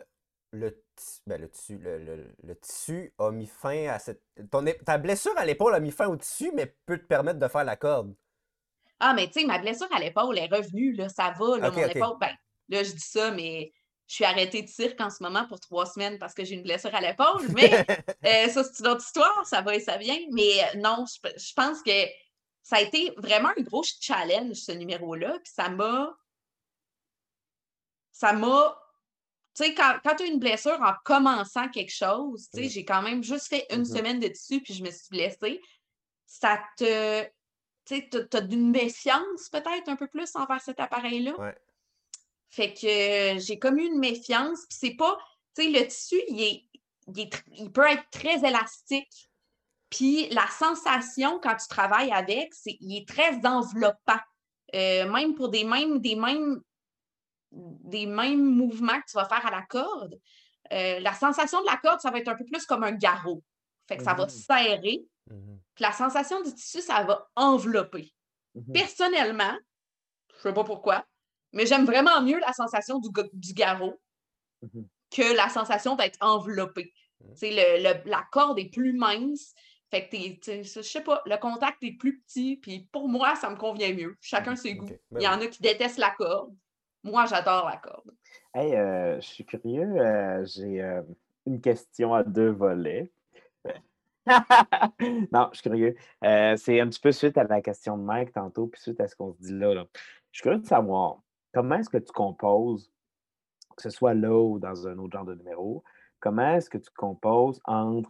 le, ben, le tissu, le, le- le tissu a mis fin à cette. Ton, ta blessure à l'épaule a mis fin au tissu, mais peut te permettre de faire la corde? Ah, mais tu sais, ma blessure à l'épaule est revenue, là, ça va, là, mon épaule. Ben, là, je dis ça, mais je suis arrêtée de cirque en ce moment pour trois semaines parce que j'ai une blessure à l'épaule. Mais *laughs* euh, ça, c'est une autre histoire, ça va et ça vient. Mais euh, non, je, je pense que ça a été vraiment un gros challenge, ce numéro-là. Puis ça m'a. Ça m'a. Tu sais, quand, quand tu as une blessure en commençant quelque chose, tu sais, j'ai quand même juste fait une Mhm. semaine de dessus, puis je me suis blessée. Ça te. Tu sais, t'as- t'as d'une méfiance peut-être un peu plus envers cet appareil-là? Ouais. Fait que euh, j'ai comme eu une méfiance, puis c'est pas. Tu sais, le tissu, il, est, il, est tr- il peut être très élastique. Puis la sensation quand tu travailles avec, c'est il est très enveloppant. Euh, même pour des mêmes, des mêmes des mêmes mouvements que tu vas faire à la corde, euh, la sensation de la corde, ça va être un peu plus comme un garrot. Fait que ça va Mhm. serrer. Mhm. Puis la sensation du tissu, ça va envelopper. Mhm. Personnellement, je sais pas pourquoi, mais j'aime vraiment mieux la sensation du, du garrot Mhm. que la sensation d'être enveloppé. Mhm. Le- le- la corde est plus mince. Fait que je sais pas, le contact est plus petit, puis pour moi, ça me convient mieux. Chacun ses goûts. Ben Il y en a qui détestent la corde. Moi, j'adore la corde. Hey, euh, je suis curieux. euh, J'ai euh, une question à deux volets. *laughs* non, je suis curieux. Euh, c'est un petit peu suite à la question de Mike tantôt, puis suite à ce qu'on se dit là, là. Je suis curieux de savoir comment est-ce que tu composes, que ce soit là ou dans un autre genre de numéro, comment est-ce que tu composes entre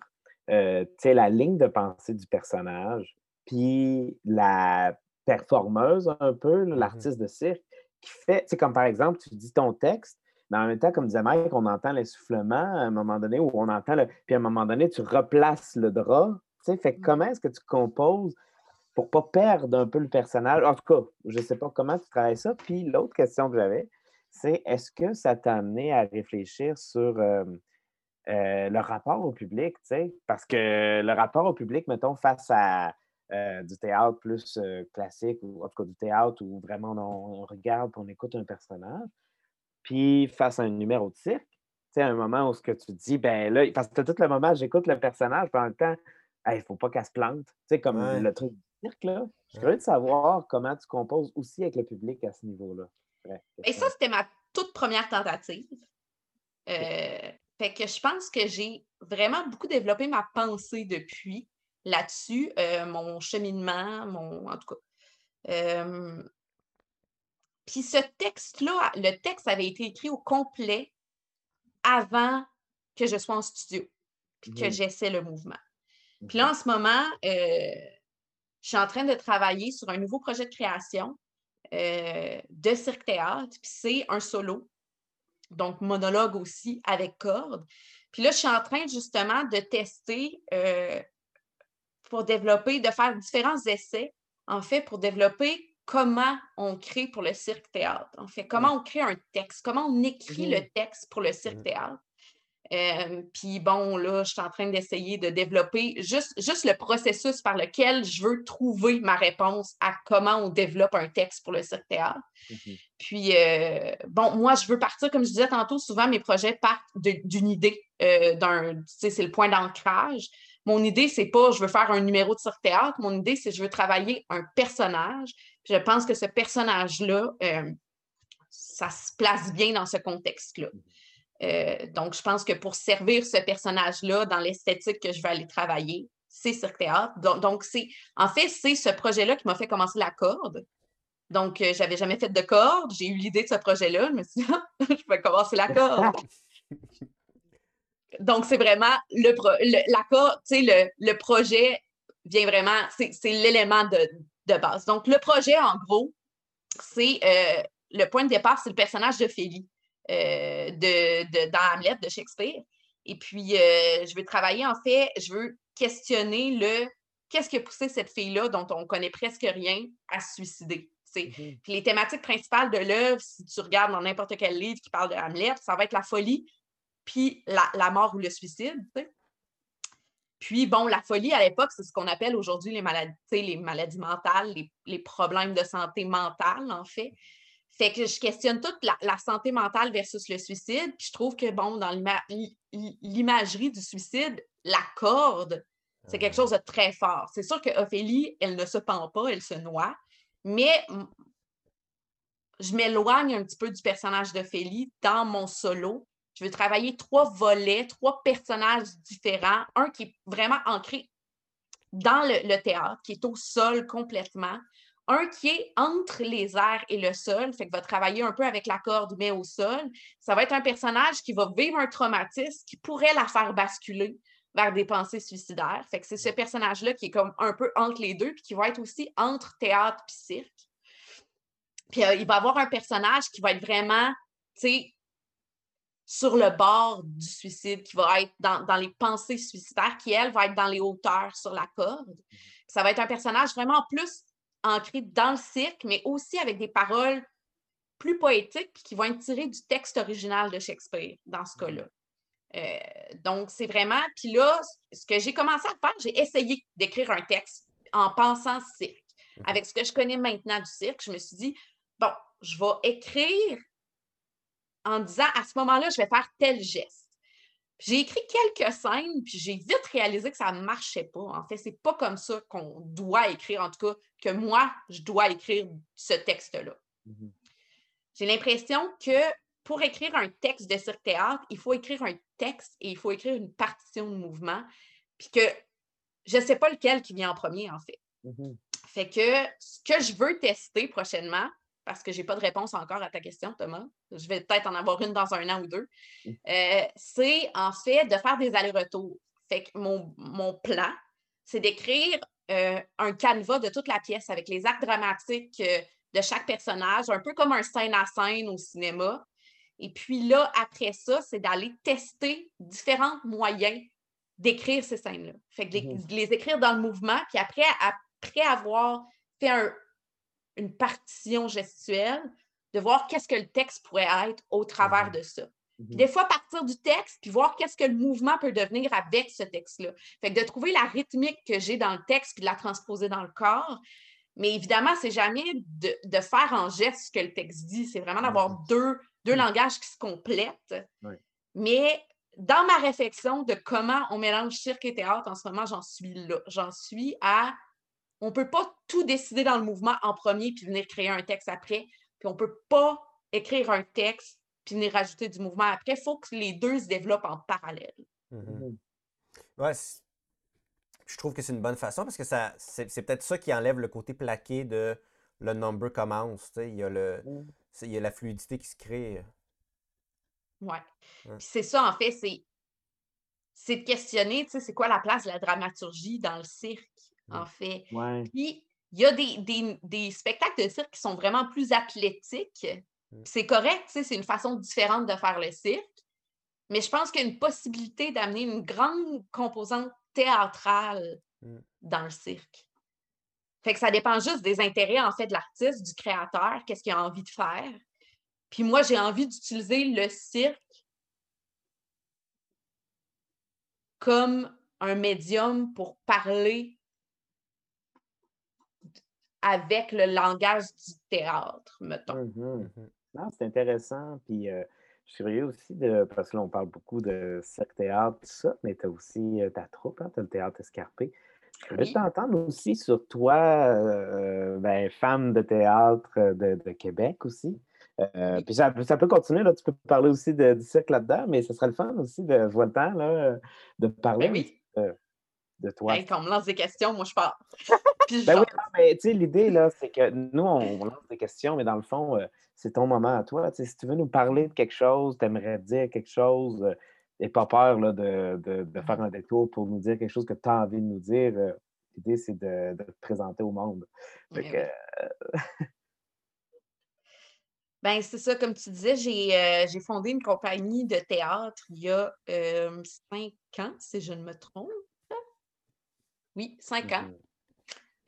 euh, la ligne de pensée du personnage, puis la performeuse un peu, Mhm. l'artiste de cirque, qui fait, tu sais, comme par exemple, tu dis ton texte, mais en même temps, comme disait Mike, on entend l'essoufflement à un moment donné, ou on entend le. Puis à un moment donné, tu replaces le drap. Tu sais, fait Mm. comment est-ce que tu composes pour pas perdre un peu le personnage? En tout cas, je sais pas comment tu travailles ça. Puis l'autre question que j'avais, c'est est-ce que ça t'a amené à réfléchir sur euh, euh, le rapport au public, tu sais? Parce que le rapport au public, mettons, face à euh, du théâtre plus classique, ou en tout cas du théâtre où vraiment on, on regarde et on écoute un personnage, puis face à un numéro de cirque, tu sais, un moment où ce que tu dis, ben là, parce que tout le moment, j'écoute le personnage, en même temps, il ne faut pas qu'elle se plante. Tu sais, comme Ouais. le truc du cirque, là. Je suis curieux de savoir comment tu composes aussi avec le public à ce niveau-là. Et question. ça, c'était ma toute première tentative. Euh, fait que je pense que j'ai vraiment beaucoup développé ma pensée depuis là-dessus, euh, mon cheminement, mon. En tout cas. Euh, Puis ce texte-là, le texte avait été écrit au complet avant que je sois en studio, puis que Mhm. j'essaie le mouvement. Puis là, en ce moment, euh, je suis en train de travailler sur un nouveau projet de création euh, de cirque-théâtre, puis c'est un solo, donc monologue aussi avec corde. Puis là, je suis en train justement de tester euh, pour développer, de faire différents essais, en fait, pour développer comment on crée pour le cirque-théâtre. En fait, comment on crée un texte, comment on écrit Mhm. le texte pour le cirque-théâtre. Euh, puis bon, là, je suis en train d'essayer de développer juste, juste le processus par lequel je veux trouver ma réponse à comment on développe un texte pour le cirque-théâtre. Mhm. Puis, euh, bon, moi, je veux partir, comme je disais tantôt, souvent mes projets partent d'une idée, euh, d'un, tu sais, c'est le point d'ancrage. Mon idée, c'est pas je veux faire un numéro de cirque-théâtre. Mon idée, c'est je veux travailler un personnage. Puis je pense que ce personnage-là, ça se place bien dans ce contexte-là. Euh, donc, je pense que pour servir ce personnage-là dans l'esthétique que je vais aller travailler, c'est Cirque Théâtre. Donc, c'est, en fait, c'est ce projet-là qui m'a fait commencer la corde. Donc, euh, j'avais jamais fait de corde. J'ai eu l'idée de ce projet-là. Je me suis dit, *laughs* je vais commencer la corde. *laughs* Donc, c'est vraiment le, pro- le- la corde, tu sais, le, le projet vient vraiment, c'est, c'est l'élément de, de base. Donc, le projet, en gros, c'est euh, le point de départ, c'est le personnage d'Ophélie euh, de, de, dans Hamlet de Shakespeare. Et puis, euh, je veux travailler, en fait, je veux questionner le qu'est-ce qui a poussé cette fille-là, dont on connaît presque rien, à se suicider. Mhm. Puis les thématiques principales de l'œuvre, si tu regardes dans n'importe quel livre qui parle de Hamlet, ça va être la folie, puis la, la mort ou le suicide. Puis, bon, la folie à l'époque, c'est ce qu'on appelle aujourd'hui les maladies, les maladies mentales, les, les problèmes de santé mentale, en fait. Fait que je questionne toute la, la santé mentale versus le suicide. Puis je trouve que, bon, dans l'ima- l'i- l'i- l'imagerie du suicide, la corde, c'est quelque chose de très fort. C'est sûr que Ophélie, elle ne se pend pas, elle se noie. Mais je m'éloigne un petit peu du personnage d'Ophélie dans mon solo. Je veux travailler trois volets, trois personnages différents. Un qui est vraiment ancré dans le, le théâtre, qui est au sol complètement. Un qui est entre les airs et le sol, fait que va travailler un peu avec la corde, mais au sol. Ça va être un personnage qui va vivre un traumatisme qui pourrait la faire basculer vers des pensées suicidaires. Fait que c'est ce personnage-là qui est comme un peu entre les deux, puis qui va être aussi entre théâtre et cirque. Puis euh, il va avoir un personnage qui va être vraiment, tu sais, sur le bord du suicide, qui va être dans, dans les pensées suicidaires, qui, elle, va être dans les hauteurs sur la corde. Ça va être un personnage vraiment plus ancré dans le cirque, mais aussi avec des paroles plus poétiques, puis qui vont être tirées du texte original de Shakespeare, dans ce cas-là. Euh, donc, c'est vraiment. Puis là, ce que j'ai commencé à faire, j'ai essayé d'écrire un texte en pensant cirque. Mhm. Avec ce que je connais maintenant du cirque, je me suis dit, bon, je vais écrire en disant à ce moment-là, je vais faire tel geste. J'ai écrit quelques scènes, puis j'ai vite réalisé que ça ne marchait pas. En fait, c'est pas comme ça qu'on doit écrire, en tout cas, que moi, je dois écrire ce texte-là. Mhm. J'ai l'impression que pour écrire un texte de cirque-théâtre, il faut écrire un texte et il faut écrire une partition de mouvement, puis que je ne sais pas lequel qui vient en premier, en fait. Mhm. Fait que ce que je veux tester prochainement, parce que je n'ai pas de réponse encore à ta question, Thomas, je vais peut-être en avoir une dans un an ou deux, euh, c'est en fait de faire des allers-retours. Fait que mon, mon plan, c'est d'écrire euh, un canevas de toute la pièce avec les actes dramatiques euh, de chaque personnage, un peu comme un scène à scène au cinéma. Et puis là, après ça, c'est d'aller tester différents moyens d'écrire ces scènes-là. Fait que de les, Mhm. de les écrire dans le mouvement, puis après, après avoir fait un- une partition gestuelle, de voir qu'est-ce que le texte pourrait être au travers Mhm. de ça. Puis Mhm. des fois, partir du texte, puis voir qu'est-ce que le mouvement peut devenir avec ce texte-là. Fait que de trouver la rythmique que j'ai dans le texte, puis de la transposer dans le corps. Mais évidemment, c'est jamais de, de faire en geste ce que le texte dit. C'est vraiment d'avoir Mhm. deux, deux langages qui se complètent. Mais dans ma réflexion de comment on mélange cirque et théâtre, en ce moment, j'en suis là. J'en suis à. On ne peut pas tout décider dans le mouvement en premier puis venir créer un texte après. Puis on ne peut pas écrire un texte puis venir rajouter du mouvement après. Il faut que les deux se développent en parallèle. Ouais, c'est- je trouve que c'est une bonne façon parce que ça, c'est peut-être ça qui enlève le côté plaqué de le number commence. tu sais, Il y a le, Mhm. il y a la fluidité qui se crée. Ouais. Puis c'est ça, en fait, c'est c'est de questionner, tu sais, c'est quoi la place de la dramaturgie dans le cirque, en fait. Ouais. Puis, il y a des, des- des spectacles de cirque qui sont vraiment plus athlétiques. Mm. C'est correct, c'est une façon différente de faire le cirque. Mais je pense qu'il y a une possibilité d'amener une grande composante théâtrale Mm. dans le cirque. Fait que ça dépend juste des intérêts, en fait, de l'artiste, du créateur, qu'est-ce qu'il a envie de faire. Puis moi, j'ai envie d'utiliser le cirque comme un médium pour parler avec le langage du théâtre, mettons. Mhm. Mhm. Non, c'est intéressant. Puis euh, je suis curieux aussi de. Parce que là, on parle beaucoup de cirque théâtre, tout ça, mais tu as aussi euh, ta troupe, hein, tu as le théâtre escarpé. Je Oui. t'entendre aussi sur toi, euh, ben, femme de théâtre de, de Québec aussi. Euh, Oui. puis ça, ça peut continuer, là, tu peux parler aussi de- du cirque là-dedans, mais ce serait le fun aussi de je vois le temps là, de parler Ben oui. de, de toi. Hey, quand on me lance des questions, moi, je pars. *laughs* Puis je Ben oui, non, mais tu sais, l'idée, là, c'est que nous, on, on lance des questions, mais dans le fond, euh, c'est ton moment à toi. Si tu veux nous parler de quelque chose, tu aimerais dire quelque chose, euh, pas peur là, de, de- de faire un détour pour nous dire quelque chose que tu as envie de nous dire. Euh, L'idée, c'est de, de te présenter au monde. Fait Ben que, oui. *laughs* Ben, c'est ça, comme tu disais, j'ai euh, j'ai fondé une compagnie de théâtre il y a euh, cinq ans, si je ne me trompe. Oui, cinq ans. mhm,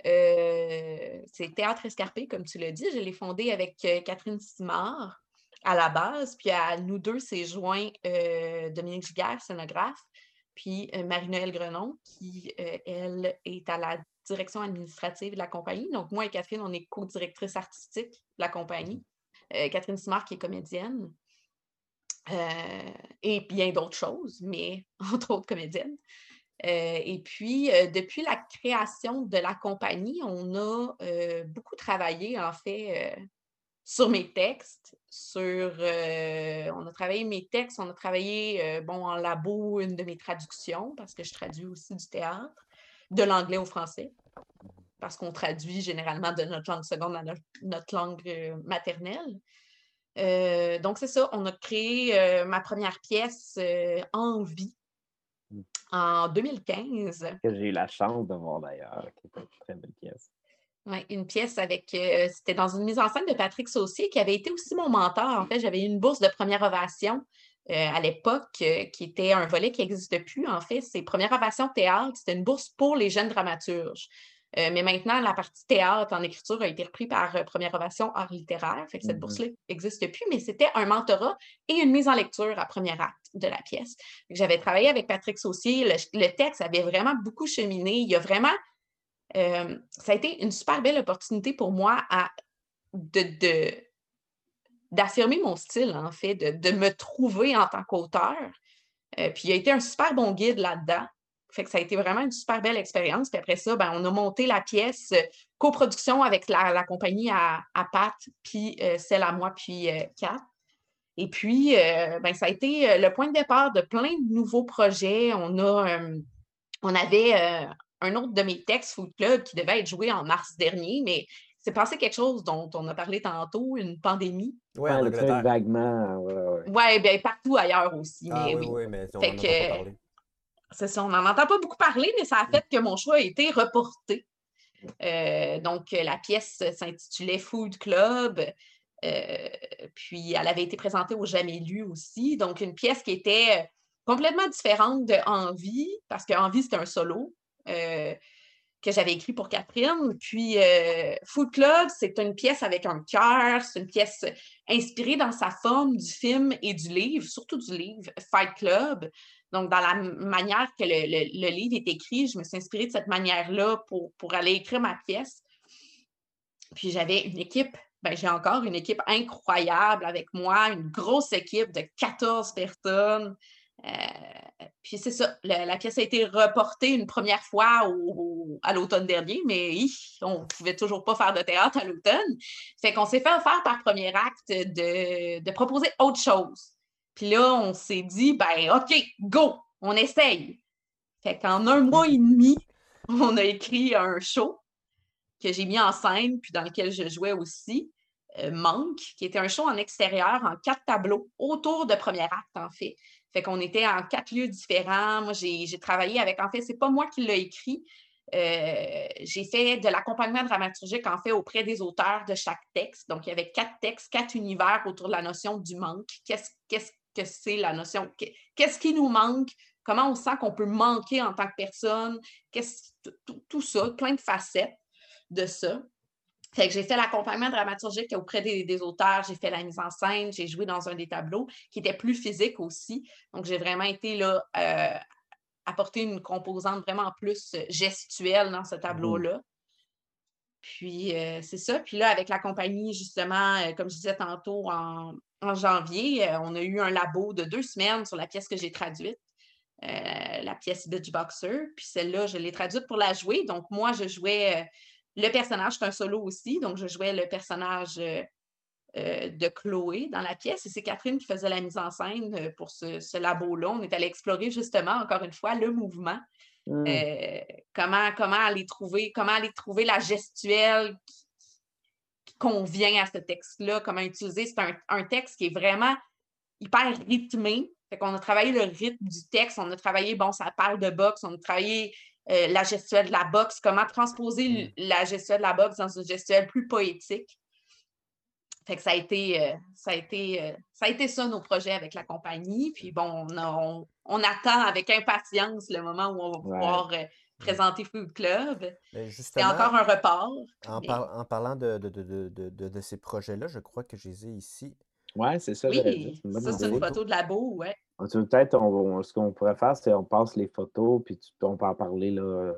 Euh, c'est Théâtre Escarpé, comme tu l'as dit. Je l'ai fondé avec euh, Catherine Simard à la base. Puis à nous deux s'est joint euh, Dominique Giguère, scénographe, puis euh, Marie-Noëlle Grenon, qui, euh, elle, est à la direction administrative de la compagnie. Donc, moi et Catherine, on est co-directrice artistique de la compagnie. euh, Catherine Simard qui est comédienne, et bien d'autres choses, mais *laughs* entre autres comédienne. Euh, et puis, euh, depuis la création de la compagnie, on a euh, beaucoup travaillé, en fait, sur mes textes, sur... on a travaillé mes textes, on a travaillé, bon, en labo, une de mes traductions, parce que je traduis aussi du théâtre, de l'anglais au français, parce qu'on traduit généralement de notre langue seconde à notre, notre langue maternelle. Donc, c'est ça, on a créé ma première pièce, Envie, Mm. En 2015. Que j'ai eu la chance de voir d'ailleurs, qui était une très belle pièce. Ouais, une pièce avec. euh, c'était dans une mise en scène de Patrick Saucier, qui avait été aussi mon mentor. En fait, j'avais eu une bourse de première ovation euh, à l'époque, euh, qui était un volet qui n'existe plus. En fait, c'est Première ovation théâtre. C'était une bourse pour les jeunes dramaturges. Euh, mais maintenant, la partie théâtre en écriture a été reprise par euh, Première ovation art littéraire. Fait que cette Mhm. bourse-là n'existe plus, mais c'était un mentorat et une mise en lecture à premier acte de la pièce. J'avais travaillé avec Patrick Saucier. Le, le texte avait vraiment beaucoup cheminé. Il y a vraiment euh, ça a été une super belle opportunité pour moi à, de, de- d'affirmer mon style, en fait, de, de me trouver en tant qu'auteur. Euh, puis il a été un super bon guide là-dedans. Fait que ça a été vraiment une super belle expérience. Puis après ça, ben, on a monté la pièce euh, coproduction avec la, la compagnie à, à Pat, puis euh, celle à moi, puis euh, Kat. Et puis, euh, ben, ça a été le point de départ de plein de nouveaux projets. On a, euh, on avait euh, un autre de mes textes, Food Club, qui devait être joué en mars dernier, mais c'est passé quelque chose dont on a parlé tantôt, une pandémie. Ouais, en Angleterre. vaguement. ouais, ouais. Ouais, bien partout ailleurs aussi, Ah mais oui, oui. oui, mais on Fait en entend que- pas parler. C'est ça, on n'en entend pas beaucoup parler, mais ça a fait que mon choix a été reporté. Euh, donc, la pièce s'intitulait Food Club. euh, puis, elle avait été présentée au Jamais Lu aussi. Donc, une pièce qui était complètement différente de Envie, parce que Envie, c'était un solo euh, que j'avais écrit pour Catherine. Puis, Food Club, c'est une pièce avec un cœur, c'est une pièce inspirée dans sa forme du film et du livre, surtout du livre Fight Club. Donc, dans la manière que le, le- livre est écrit, je me suis inspirée de cette manière-là pour, pour aller écrire ma pièce. Puis j'avais une équipe, ben, j'ai encore une équipe incroyable avec moi, une grosse équipe de 14 personnes. Euh, puis c'est ça, la, pièce a été reportée une première fois au- à l'automne dernier, mais on ne pouvait toujours pas faire de théâtre à l'automne. Fait qu'on s'est fait offert par premier acte de, de proposer autre chose. Puis là, on s'est dit, ben OK, go, on essaye. Fait qu'en un mois et demi, *laughs* on a écrit un show que j'ai mis en scène, puis dans lequel je jouais aussi, euh, Manque, qui était un show en extérieur, en quatre tableaux, autour de premier acte, en fait. Fait qu'on était en quatre lieux différents. Moi, j'ai travaillé avec, en fait, c'est pas moi qui l'ai écrit. Euh, j'ai fait de l'accompagnement dramaturgique, en fait, auprès des auteurs de chaque texte. Donc, il y avait quatre textes, quatre univers autour de la notion du manque. Qu'est-ce qu'est-ce que c'est la notion? Qu'est- Qu'est-ce qui nous manque? Comment on sent qu'on peut manquer en tant que personne? Qu'est-ce- tout- ça, plein de facettes de ça. Fait que j'ai fait l'accompagnement dramaturgique auprès des, des auteurs, j'ai fait la mise en scène, j'ai joué dans un des tableaux qui était plus physique aussi. Donc, j'ai vraiment été là, euh, apporter une composante vraiment plus euh, gestuelle dans ce tableau-là. Puis, euh, c'est ça. Puis là, avec la compagnie, justement, euh, comme je disais tantôt, en, janvier, euh, on a eu un labo de deux semaines sur la pièce que j'ai traduite, la pièce Bitch Boxer. Puis celle-là, je l'ai traduite pour la jouer. Donc, moi, je jouais le personnage, c'est un solo aussi. Donc, je jouais le personnage de Chloé dans la pièce. Et c'est Catherine qui faisait la mise en scène pour ce, ce labo-là. On est allé explorer justement, encore une fois, le mouvement. Hmm. Euh, comment, comment aller trouver, comment aller trouver la gestuelle qui, qui convient à ce texte-là, comment utiliser. C'est un, un texte qui est vraiment hyper rythmé. Fait qu'on a travaillé le rythme du texte, on a travaillé, bon, ça parle de boxe, on a travaillé euh, la gestuelle de la boxe, comment transposer l- la gestuelle de la boxe dans une gestuelle plus poétique. Fait que ça a été, euh, ça a été, euh, ça a été ça nos projets avec la compagnie. Puis bon, on, a- on- on attend avec impatience le moment où on va pouvoir euh, présenter Food Club. Mais C'est encore un report. en, mais- par- en parlant de, de, de, de, de- de- de ces projets-là, je crois que je les ai ici. Ouais, c'est ça. Oui, ça, c'est une photo de labo, ouais. Ah, Peut-être, on, on- ce qu'on pourrait faire, c'est on passe les photos, puis tu- on peut en parler là.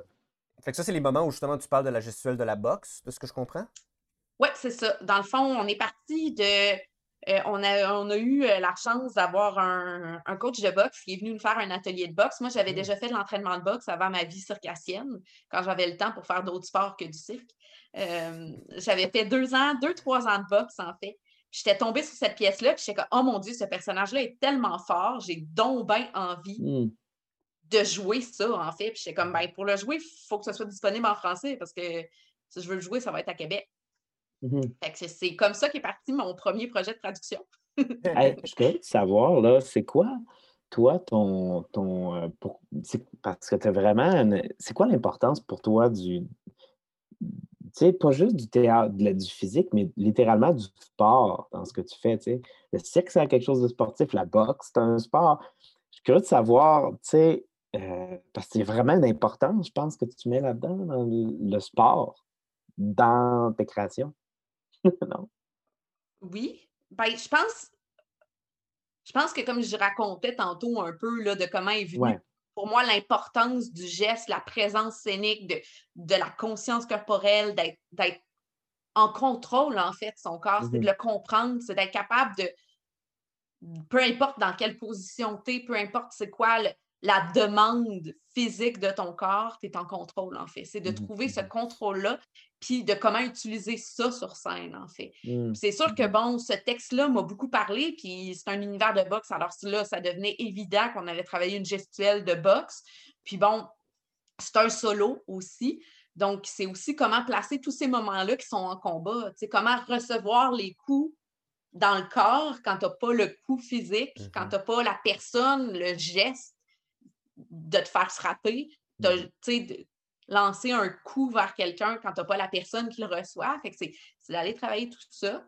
Fait que ça, c'est les moments où justement tu parles de la gestuelle de la boxe, de ce que je comprends? Oui, c'est ça. Dans le fond, on est parti de. Euh, on, a, on a eu euh, la chance d'avoir un, un coach de boxe qui est venu nous faire un atelier de boxe. Moi, j'avais Mm. déjà fait de l'entraînement de boxe avant ma vie circassienne, quand j'avais le temps pour faire d'autres sports que du cirque. Euh, j'avais fait deux ans, deux, trois ans de boxe, en fait. J'étais tombée sur cette pièce-là, puis j'étais comme, oh mon Dieu, ce personnage-là est tellement fort, j'ai donc bien envie Hmm. de jouer ça, en fait. Puis j'étais comme, ben, pour le jouer, il faut que ce soit disponible en français parce que si je veux le jouer, ça va être à Québec. Mhm. C'est- comme ça qu'est parti mon premier projet de traduction. *laughs* Hey, je voudrais te savoir, là, c'est quoi, toi, ton. ton euh, pour- parce que tu as vraiment. C'est quoi l'importance pour toi du. Tu sais, pas juste du théâtre, de du physique, mais littéralement du sport dans ce que tu fais, tu sais. Le cirque, c'est quelque chose de sportif, la boxe, c'est un sport. Je suis curieux de savoir, tu sais, euh, parce que c'est vraiment une importance, je pense, que tu mets là-dedans, dans le, le sport, dans tes créations. *laughs* non? Oui. Ben, je pense. Je pense que comme je racontais tantôt un peu là, de comment est venu Ouais. pour moi l'importance du geste, la présence scénique, de, de la conscience corporelle, d'être en contrôle en fait son corps, c'est de Mhm. le comprendre, c'est d'être capable de, peu importe dans quelle position tu es, peu importe c'est quoi le- la demande physique de ton corps, tu es en contrôle en fait. C'est de Mhm, trouver ce mhm. contrôle-là, puis de comment utiliser ça sur scène en fait. Puis C'est sûr que, bon, ce texte-là m'a beaucoup parlé, puis c'est un univers de boxe. Alors là, ça devenait évident qu'on allait travailler une gestuelle de boxe. Puis bon, c'est un solo aussi. Donc, c'est aussi comment placer tous ces moments-là qui sont en combat. Tu sais, comment recevoir les coups dans le corps quand tu n'as pas le coup physique, quand tu n'as pas la personne, le geste de te faire frapper. Sais, de lancer un coup vers quelqu'un quand tu n'as pas la personne qui le reçoit. Fait que c'est, d'aller travailler tout ça.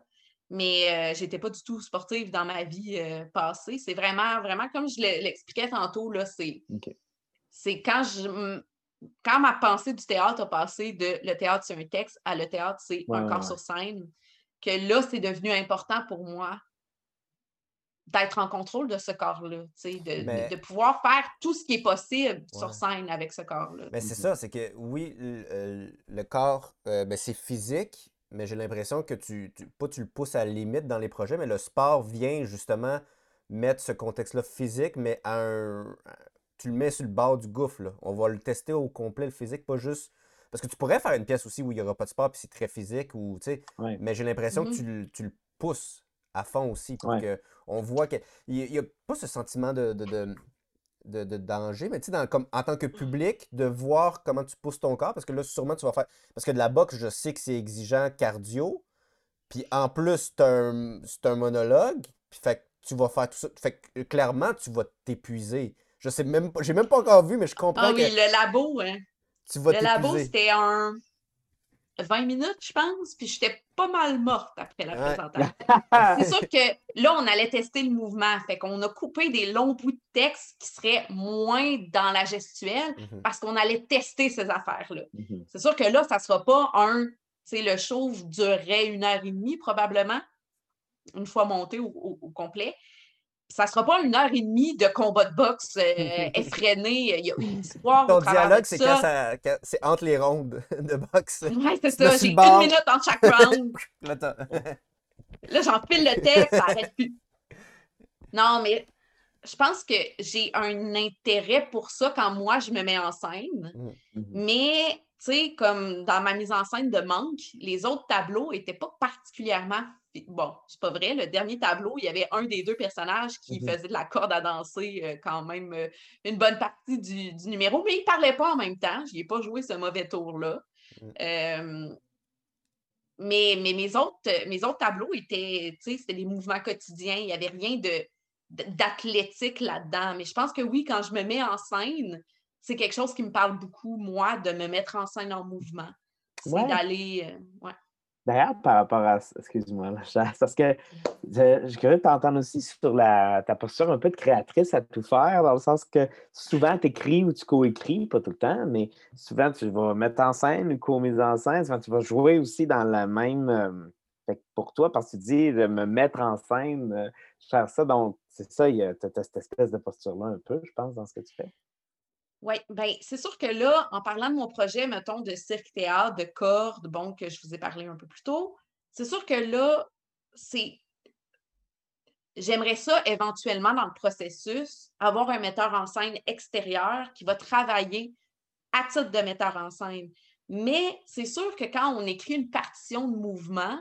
Mais je j'étais pas du tout sportive dans ma vie euh, passée. C'est vraiment, vraiment, comme je l'e- l'expliquais tantôt, là, c'est, c'est quand je quand ma pensée du théâtre a passé de le théâtre, c'est un texte à le théâtre, c'est Ouais, un corps ouais. sur scène, que là, c'est devenu important pour moi d'être en contrôle de ce corps-là, tu sais, de, de- Mais- de pouvoir faire tout ce qui est possible Ouais. sur scène avec ce corps-là. Mais c'est Mhm. ça, c'est que oui, le, euh, le corps, euh, ben, c'est physique, mais j'ai l'impression que tu, tu- pas tu le pousses à la limite dans les projets, mais le sport vient justement mettre ce contexte-là physique, mais à un, tu le mets sur le bord du gouffre. là. On va le tester au complet, le physique, pas juste. Parce que tu pourrais faire une pièce aussi où il n'y aura pas de sport, puis c'est très physique, ou, tu Ouais. mais j'ai l'impression Mhm. que tu, le- tu le pousses à fond aussi pour Ouais. que on voit qu'il n'y a pas ce sentiment de, de, de- de- de danger, mais tu sais, comme, en tant que public, de voir comment tu pousses ton corps, parce que là, sûrement, tu vas faire... Parce que de la boxe, je sais que c'est exigeant cardio, puis en plus, c'est un, un monologue, puis fait que tu vas faire tout ça. Fait que euh, clairement, tu vas t'épuiser. Je sais même pas, j'ai même pas encore vu, mais je comprends Ah oui, que le labo, hein. tu vas Le labo, c'était un 20 minutes, je pense, puis j'étais pas mal morte après la Ouais. présentation. *laughs* C'est sûr que là, on allait tester le mouvement. Fait qu'on a coupé des longs bouts de texte qui seraient moins dans la gestuelle Mhm. parce qu'on allait tester ces affaires-là. Mhm. C'est sûr que là, ça ne sera pas un. Tu sais, le show durerait une heure et demie probablement, une fois monté au, au- au complet. Ça ne sera pas une heure et demie de combat de boxe euh, *laughs* effréné. Il y a une histoire. Ton au dialogue, c'est ça. quand ça, quand- c'est entre les rondes de boxe. Ouais, c'est ça. J'ai une minute entre chaque round. *laughs* Là, t'as- Là, j'enfile le texte, ça n'arrête plus. *laughs* Non, mais je pense que j'ai un intérêt pour ça quand moi, je me mets en scène. Mhm. Mais, tu sais, comme dans ma mise en scène de manque, les autres tableaux n'étaient pas particulièrement. Bon, c'est pas vrai. Le dernier tableau, il y avait un des deux personnages qui Mhm. faisait de la corde à danser euh, quand même euh, une bonne partie du, du numéro, mais il parlait pas en même temps. Je n'ai pas joué ce mauvais tour-là. Mhm. Euh, mais, mais mes, autres, mes autres tableaux étaient, tu sais, c'était des mouvements quotidiens. Il n'y avait rien de d'athlétique là-dedans. Mais je pense que oui, quand je me mets en scène, c'est quelque chose qui me parle beaucoup, moi, de me mettre en scène en mouvement. C'est Ouais. d'aller. euh, ouais. D'ailleurs, par rapport à excuse-moi, parce que je, je t'entendre aussi sur la, ta posture un peu de créatrice à tout faire, dans le sens que souvent tu écris ou tu coécris, pas tout le temps, mais souvent tu vas mettre en scène ou co-mise en scène, souvent tu vas jouer aussi dans la même. euh, pour toi, parce que tu dis de me mettre en scène, euh, faire ça, donc c'est ça, il y a t'as- t'as cette espèce de posture-là un peu, je pense, dans ce que tu fais. Oui, bien, c'est sûr que là, en parlant de mon projet, mettons, de cirque-théâtre, de cordes, bon, que je vous ai parlé un peu plus tôt, c'est sûr que là, c'est. J'aimerais ça éventuellement dans le processus, avoir un metteur en scène extérieur qui va travailler à titre de metteur en scène. Mais c'est sûr que quand on écrit une partition de mouvement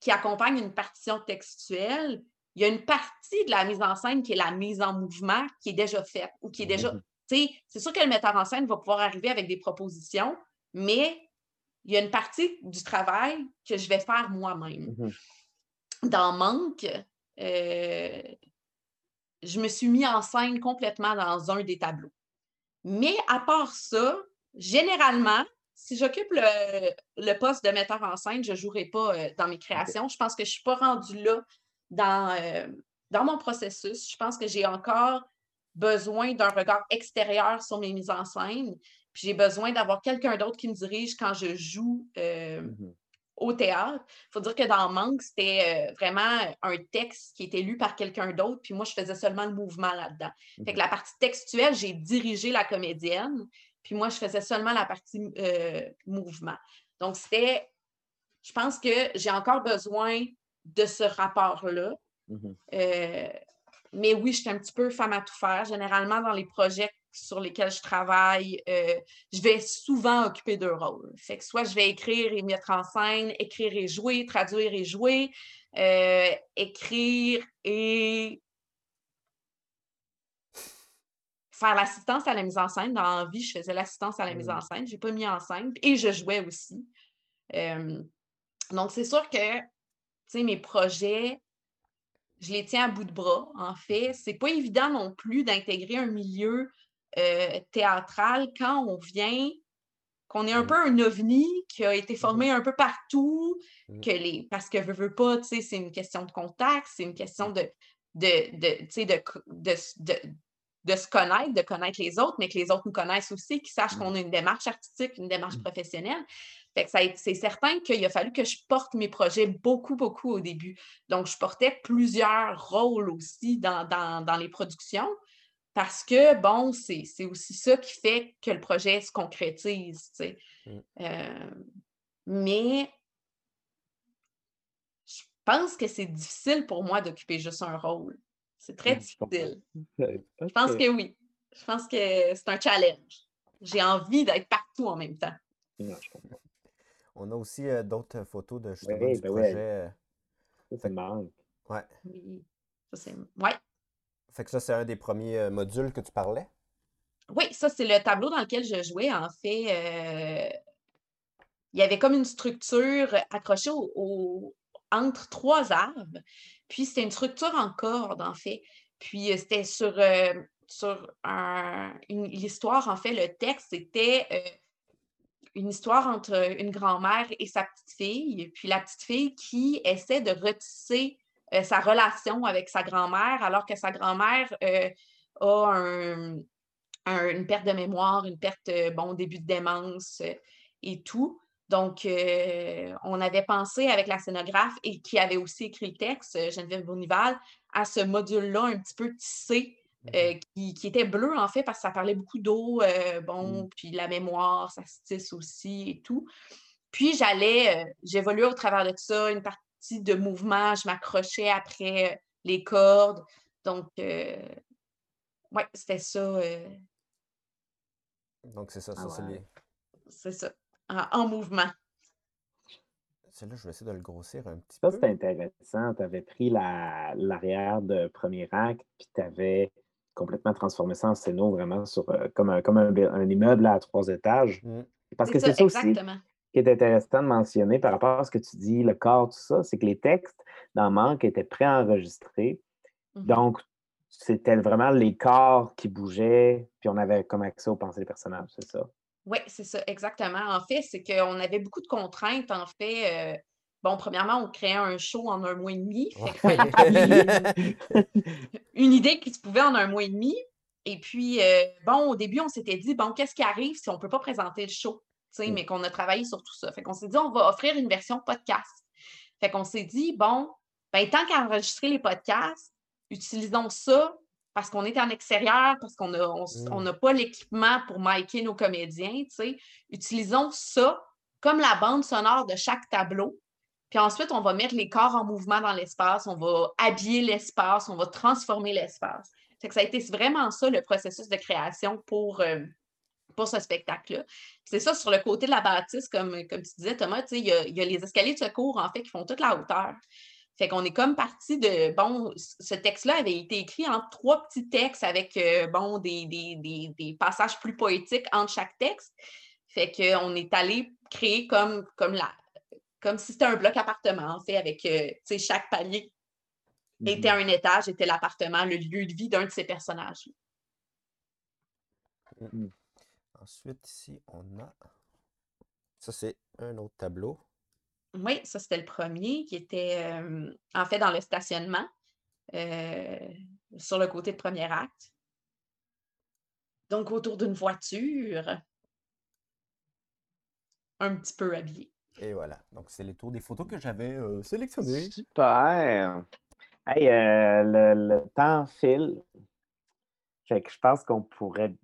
qui accompagne une partition textuelle, il y a une partie de la mise en scène qui est la mise en mouvement qui est déjà faite ou qui est déjà. C'est sûr que le metteur en scène va pouvoir arriver avec des propositions, mais il y a une partie du travail que je vais faire moi-même. Mhm. Dans Manque, euh, je me suis mis en scène complètement dans un des tableaux. Mais à part ça, généralement, si j'occupe le, le poste de metteur en scène, je ne jouerai pas euh, dans mes créations. Je pense que je ne suis pas rendue là dans, euh, dans mon processus. Je pense que j'ai encore besoin d'un regard extérieur sur mes mises en scène. Puis j'ai besoin d'avoir quelqu'un d'autre qui me dirige quand je joue euh, Mhm. au théâtre. Il faut dire que dans Manque, c'était euh, vraiment un texte qui était lu par quelqu'un d'autre, puis moi, je faisais seulement le mouvement là-dedans. Fait que la partie textuelle, j'ai dirigé la comédienne, puis moi, je faisais seulement la partie euh, mouvement. Donc, c'était, je pense que j'ai encore besoin de ce rapport-là. Mhm. Euh, mais oui, je suis un petit peu femme à tout faire. Généralement, dans les projets sur lesquels je travaille, euh, je vais souvent occuper deux rôles. Fait que soit je vais écrire et mettre en scène, écrire et jouer, traduire et jouer, euh, écrire et faire l'assistance à la mise en scène. Dans la vie, je faisais l'assistance à la mise en scène. Je n'ai pas mis en scène et je jouais aussi. Euh, donc, c'est sûr que tu sais, mes projets, je les tiens à bout de bras, en fait. C'est pas évident non plus d'intégrer un milieu euh, théâtral quand on vient, qu'on est un Mm. peu un ovni qui a été formé un peu partout, Mm. que les, parce que veut, veut pas, tu sais, c'est une question de contact, c'est une question de, de, de, tu sais, de, de, de, de se connaître, de connaître les autres, mais que les autres nous connaissent aussi, qu'ils sachent Mm. qu'on a une démarche artistique, une démarche Mm. professionnelle. Fait que ça c'est certain qu'il a fallu que je porte mes projets beaucoup, beaucoup au début. Donc, je portais plusieurs rôles aussi dans, dans- dans les productions parce que, bon, c'est c'est aussi ça qui fait que le projet se concrétise, tu sais. Mm. Euh, mais je pense que c'est difficile pour moi d'occuper juste un rôle. C'est très Mm, difficile. Je pense que oui. Je pense que c'est un challenge. J'ai envie d'être partout en même temps. Non, je comprends. On a aussi euh, d'autres photos de justement du ben ouais. projet. euh, Ça, c'est marrant. ouais. Oui. Ça, c'est... Ouais. Fait que ça, c'est un des premiers euh, modules que tu parlais? Oui, ça, c'est le tableau dans lequel je jouais. En fait, euh, il y avait comme une structure accrochée au, au- entre trois arbres. Puis, c'était une structure en corde, en fait. Puis, euh, c'était sur, euh, sur un- une, l'histoire, en fait, le texte, c'était euh, une histoire entre une grand-mère et sa petite-fille. Puis, la petite-fille qui essaie de retisser euh, sa relation avec sa grand-mère, alors que sa grand-mère euh, a un, un- une perte de mémoire, une perte, euh, bon, début de démence euh, et tout. Donc, euh, on avait pensé avec la scénographe et qui avait aussi écrit le texte, euh, Geneviève Bournival, à ce module-là un petit peu tissé, euh, qui, qui était bleu en fait, parce que ça parlait beaucoup d'eau, euh, bon, puis la mémoire, ça se tisse aussi et tout. Puis j'allais, euh, j'évoluais au travers de tout ça, une partie de mouvement, je m'accrochais après les cordes. Donc, euh, ouais, c'était ça. euh, Donc, c'est ça. Ah ça c'est ouais. les- c'est ça, en, en mouvement. Celui-là, je vais essayer de le grossir un petit Ça, peu. c'était intéressant. Tu avais pris la- l'arrière de premier acte, puis tu avais complètement transformé ça en scéno, vraiment sur euh, comme, un, comme un, immeuble à trois étages. Mm. Parce que C'est ça, ça aussi qui est intéressant de mentionner par rapport à ce que tu dis, le corps, tout ça, c'est que les textes dans Manque étaient préenregistrés. Mhm. Donc, c'était vraiment les corps qui bougeaient, puis on avait comme accès aux pensées des personnages, c'est ça. Oui, c'est ça, exactement. En fait, c'est qu'on avait beaucoup de contraintes. En fait, euh, bon, premièrement, on créait un show en un mois et demi. Fait trouver *laughs* une idée qui se pouvait en un mois et demi. Et puis, euh, bon, au début, on s'était dit, bon, qu'est-ce qui arrive si on ne peut pas présenter le show? Tu sais, Mm. Mais qu'on a travaillé sur tout ça. Fait qu'on s'est dit, on va offrir une version podcast. Fait qu'on s'est dit, bon, ben, tant qu'à enregistrer les podcasts, utilisons ça parce qu'on est en extérieur, parce qu'on n'a on, Mm. on n'a pas l'équipement pour micer nos comédiens, tu sais. Utilisons ça comme la bande sonore de chaque tableau. Puis ensuite, on va mettre les corps en mouvement dans l'espace, on va habiller l'espace, on va transformer l'espace. Ça a été vraiment ça le processus de création pour, euh, pour ce spectacle-là. C'est ça, sur le côté de la bâtisse, comme, comme tu disais, Thomas, il y, a, y a les escaliers de secours, en fait, qui font toute la hauteur. Fait qu'on est comme parti de, bon, ce texte-là avait été écrit en trois petits textes avec, euh, bon, des, des, des, des passages plus poétiques entre chaque texte. Fait qu'on est allé créer comme, comme, la, comme si c'était un bloc appartement, en fait, avec, euh, chaque palier était un étage, était l'appartement, le lieu de vie d'un de ces personnages. Mhm. Ensuite, ici, on a. Ça, c'est un autre tableau. Oui, ça, c'était le premier qui était, euh, en fait, dans le stationnement, euh, sur le côté de premier acte. Donc, autour d'une voiture, un petit peu habillé. Et voilà. Donc, c'est les tours des photos que j'avais euh, sélectionnées. Super! Hey, euh, le, le temps file. Fait que je pense qu'on pourrait.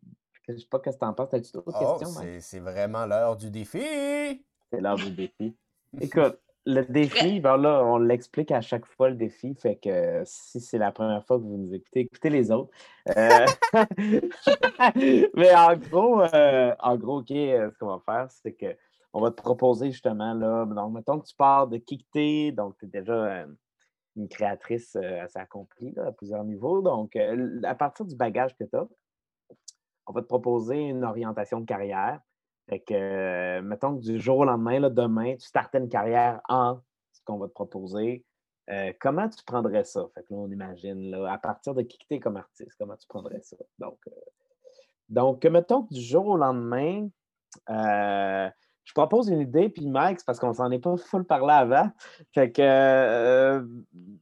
Je sais pas ce que tu en penses. As-tu d'autres Oh, questions, c'est c'est vraiment l'heure du défi! C'est l'heure du défi. *laughs* Écoute, le défi, ben là, on l'explique à chaque fois le défi. Fait que euh, si c'est la première fois que vous nous écoutez, écoutez les autres. Euh, *laughs* *laughs* Mais en gros, euh, en gros, OK, ce qu'on va faire, c'est que on va te proposer justement là. Donc, mettons que tu pars de qui donc tu es déjà euh, une créatrice euh, assez accomplie là, à plusieurs niveaux. Donc, euh, à partir du bagage que tu as, on va te proposer une orientation de carrière. Fait que, mettons que du jour au lendemain, là, demain, tu startais une carrière en ce qu'on va te proposer. Comment tu prendrais ça? Fait que là, on imagine, là, à partir de qui comme artiste, comment tu prendrais ça? Donc, donc mettons que du jour au lendemain, euh, je propose une idée, puis Mike, c'est parce qu'on s'en est pas full parlé avant. Fait que, euh,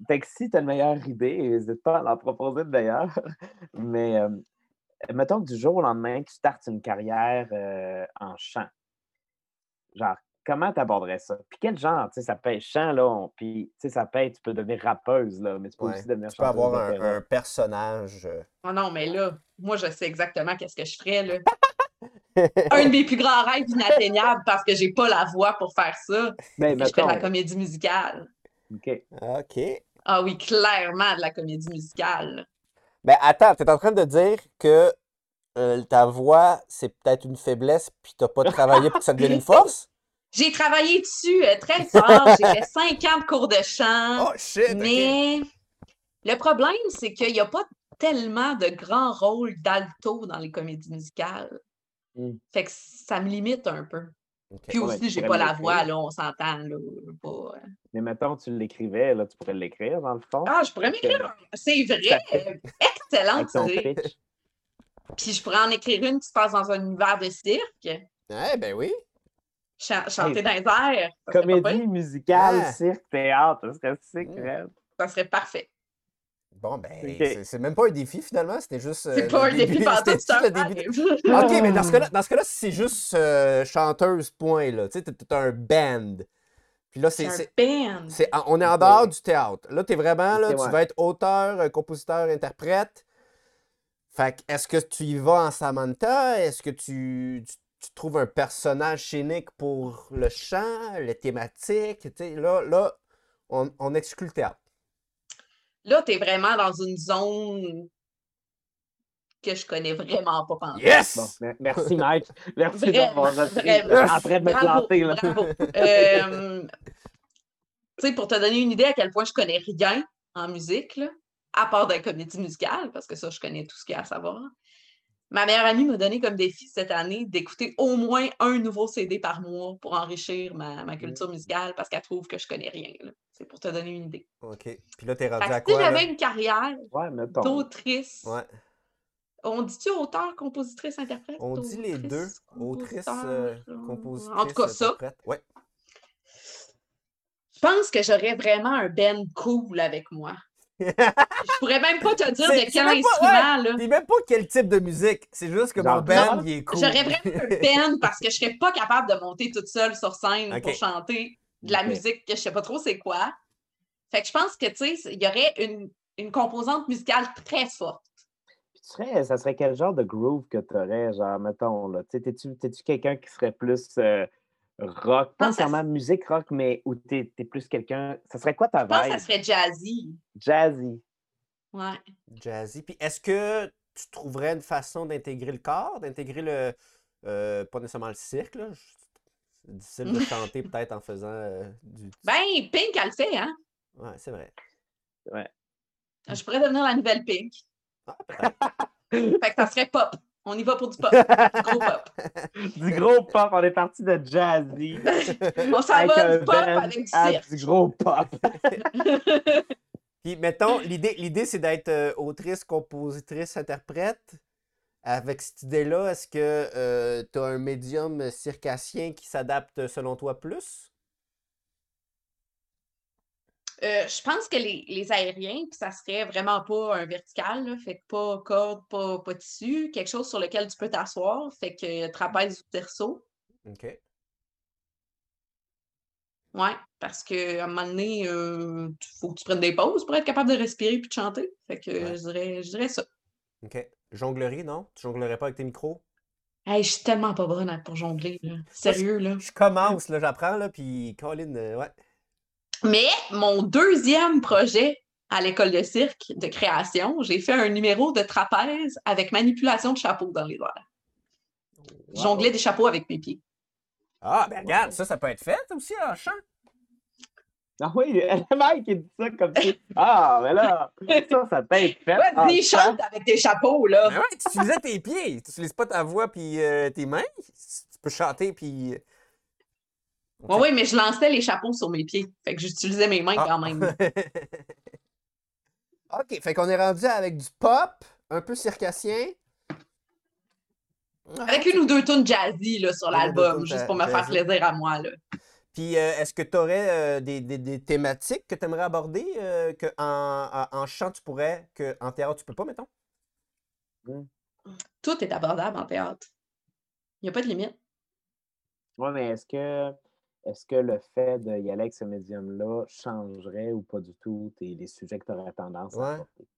fait que si tu as une meilleure idée, n'hésite pas à en proposer une meilleure. *laughs* Mais euh, mettons que du jour au lendemain, tu startes une carrière euh, en chant. Genre, comment tu aborderais ça? Puis quel genre? Tu sais, ça peut être chant, là, on- puis tu sais, ça peut être, tu peux devenir rappeuse, là, mais tu peux Ouais. aussi devenir Tu peux avoir un, personnage. Oh non, mais là, moi, je sais exactement qu'est-ce que je ferais, là. *laughs* *laughs* Un de mes plus grands rêves inatteignables parce que j'ai pas la voix pour faire ça. Ben, je fais de la comédie musicale. OK. OK. Ah oui, clairement de la comédie musicale. Ben attends, tu es en train de dire que euh, ta voix, c'est peut-être une faiblesse, puis tu pas travaillé pour que ça *laughs* devienne une force? J'ai travaillé dessus euh, très fort. J'ai fait cinq ans de cours de chant. Oh shit! Mais le problème, c'est qu'il n'y a pas tellement de grands rôles d'alto dans les comédies musicales. Mm. Fait que ça me limite un peu. Puis Ouais, aussi, tu j'ai pas la voix, là, on s'entend, là. pas, euh. Mais mettons, tu l'écrivais, là, tu pourrais l'écrire, dans le fond. Ah, je pourrais m'écrire. un- C'est vrai. Excellente idée. pitch. Puis je pourrais en écrire une qui se passe dans un univers de cirque. Eh ben oui. Cha- chanter Hey, dans les airs. Comédie musicale, cirque, théâtre, ça serait sick, Mm. raide. ça serait parfait. Bon, ben, c'est- même pas un défi finalement, c'était juste. euh, C'est le pas un début- défi *laughs* un juste le début de-. Ok, mais dans ce cas-là, *laughs* dans ce c'est juste euh, chanteuse, point, là. Tu sais, t'es- un band. Puis là, c'est. C'est on est en dehors du théâtre. Là, t'es vraiment, là, tu ouais. vas être auteur, euh, compositeur, interprète. Fait que, est-ce que tu y vas en Samantha? Est-ce que tu, tu, tu trouves un personnage scénique pour le chant, les thématiques? Tu sais, là, là on, on exclut le théâtre. Là, tu es vraiment dans une zone que je connais vraiment pas pendant. Yes! Bon, mer- merci, Mike. *laughs* Merci d'avoir train *laughs* de me Bravo, planter, là. bravo. *laughs* Euh, tu sais, pour te donner une idée à quel point je connais rien en musique, là, à part de la comédie musicale, parce que ça, je connais tout ce qu'il y a à savoir. Ma meilleure amie m'a donné comme défi cette année d'écouter au moins un nouveau CD par mois pour enrichir ma, ma culture musicale parce qu'elle trouve que je connais rien. là. C'est pour te donner une idée. OK. Puis là, t'es rendu Fait à si quoi, là? j'avais une carrière Ouais, d'autrice, Ouais. on dit-tu auteur, compositrice, interprète? On dit les deux. Autrice, euh, compositrice. En tout cas, ça, interprète. Ouais. je pense que j'aurais vraiment un band cool avec moi. *laughs* Je pourrais même pas te dire de quel instrument, là. Puis même pas quel type de musique. C'est juste que mon band, non, il est cool. J'aurais vraiment un *laughs* band parce que je serais pas capable de monter toute seule sur scène pour chanter de la musique que je sais pas trop c'est quoi. Fait que je pense que, tu sais, il y aurait une, une composante musicale très forte. Puis tu serais, ça serait quel genre de groove que tu aurais, genre, mettons, là? Tu sais, T'es-tu t'es-tu quelqu'un qui serait plus euh, rock, pas ça nécessairement musique rock, mais où tu es, plus quelqu'un. Ça serait quoi ta Je pense que ça vibe? serait jazzy. Jazzy. Ouais. Jazzy. Puis est-ce que tu trouverais une façon d'intégrer le corps, d'intégrer le. euh, pas nécessairement le cirque, là. C'est difficile de chanter peut-être en faisant euh, du. Ben, Pink, elle le fait, hein? Ouais, c'est vrai. Je pourrais devenir la nouvelle Pink. Ah. *laughs* Fait que ça serait pop. On y va pour du pop. Du gros pop. *laughs* Du gros pop, on est parti de jazzy. *laughs* On s'en va du pop avec du cirque. du gros pop. Puis, mettons, l'idée, l'idée c'est d'être euh, autrice, compositrice, interprète. Avec cette idée-là, est-ce que tu as un médium circassien qui s'adapte selon toi plus? Euh, je pense que les, les aériens, puis ça serait vraiment pas un vertical, là, fait que pas corde, pas, pas tissu, quelque chose sur lequel tu peux t'asseoir, fait que trapèze ou terceau. OK. Ouais, parce qu'à un moment donné, il faut que tu prennes des pauses pour être capable de respirer puis de chanter. Fait que Ouais. je, dirais, je dirais ça. OK. Jonglerie, non? Tu jonglerais pas avec tes micros? Hey, je suis tellement pas bonne pour jongler, là. Sérieux, là. Je commence, là, j'apprends, là, puis Colin, euh, ouais. Mais mon deuxième projet à l'école de cirque de création, j'ai fait un numéro de trapèze avec manipulation de chapeau dans les airs. Je Jonglais des chapeaux avec mes pieds. Ah, ben regarde, ça, ça peut être fait aussi en chant. Ah oui, le mec qui dit ça comme si. Ah, mais là, ça, ça peut être fait. Chant. chante avec des chapeaux, là. Ben ouais, tu utilisais tes pieds. Tu utilises pas ta voix puis euh, tes mains. Tu peux chanter puis. Oui, oui, mais je lançais les chapeaux sur mes pieds. Fait que j'utilisais mes mains Ah. quand même. *laughs* OK, fait qu'on est rendu avec du pop, un peu circassien. Avec une ou deux tunes jazzy là, sur l'album, juste pour me faire plaisir à moi. Là. Puis, euh, est-ce que tu aurais des, des- des thématiques que tu aimerais aborder euh, que en, chant tu pourrais, que en théâtre tu peux pas, mettons? Tout est abordable en théâtre. Il n'y a pas de limite. Oui, mais est-ce que, est-ce que le fait d'y aller avec ce médium-là changerait ou pas du tout tes- les sujets que tu aurais tendance Ouais. à apporter?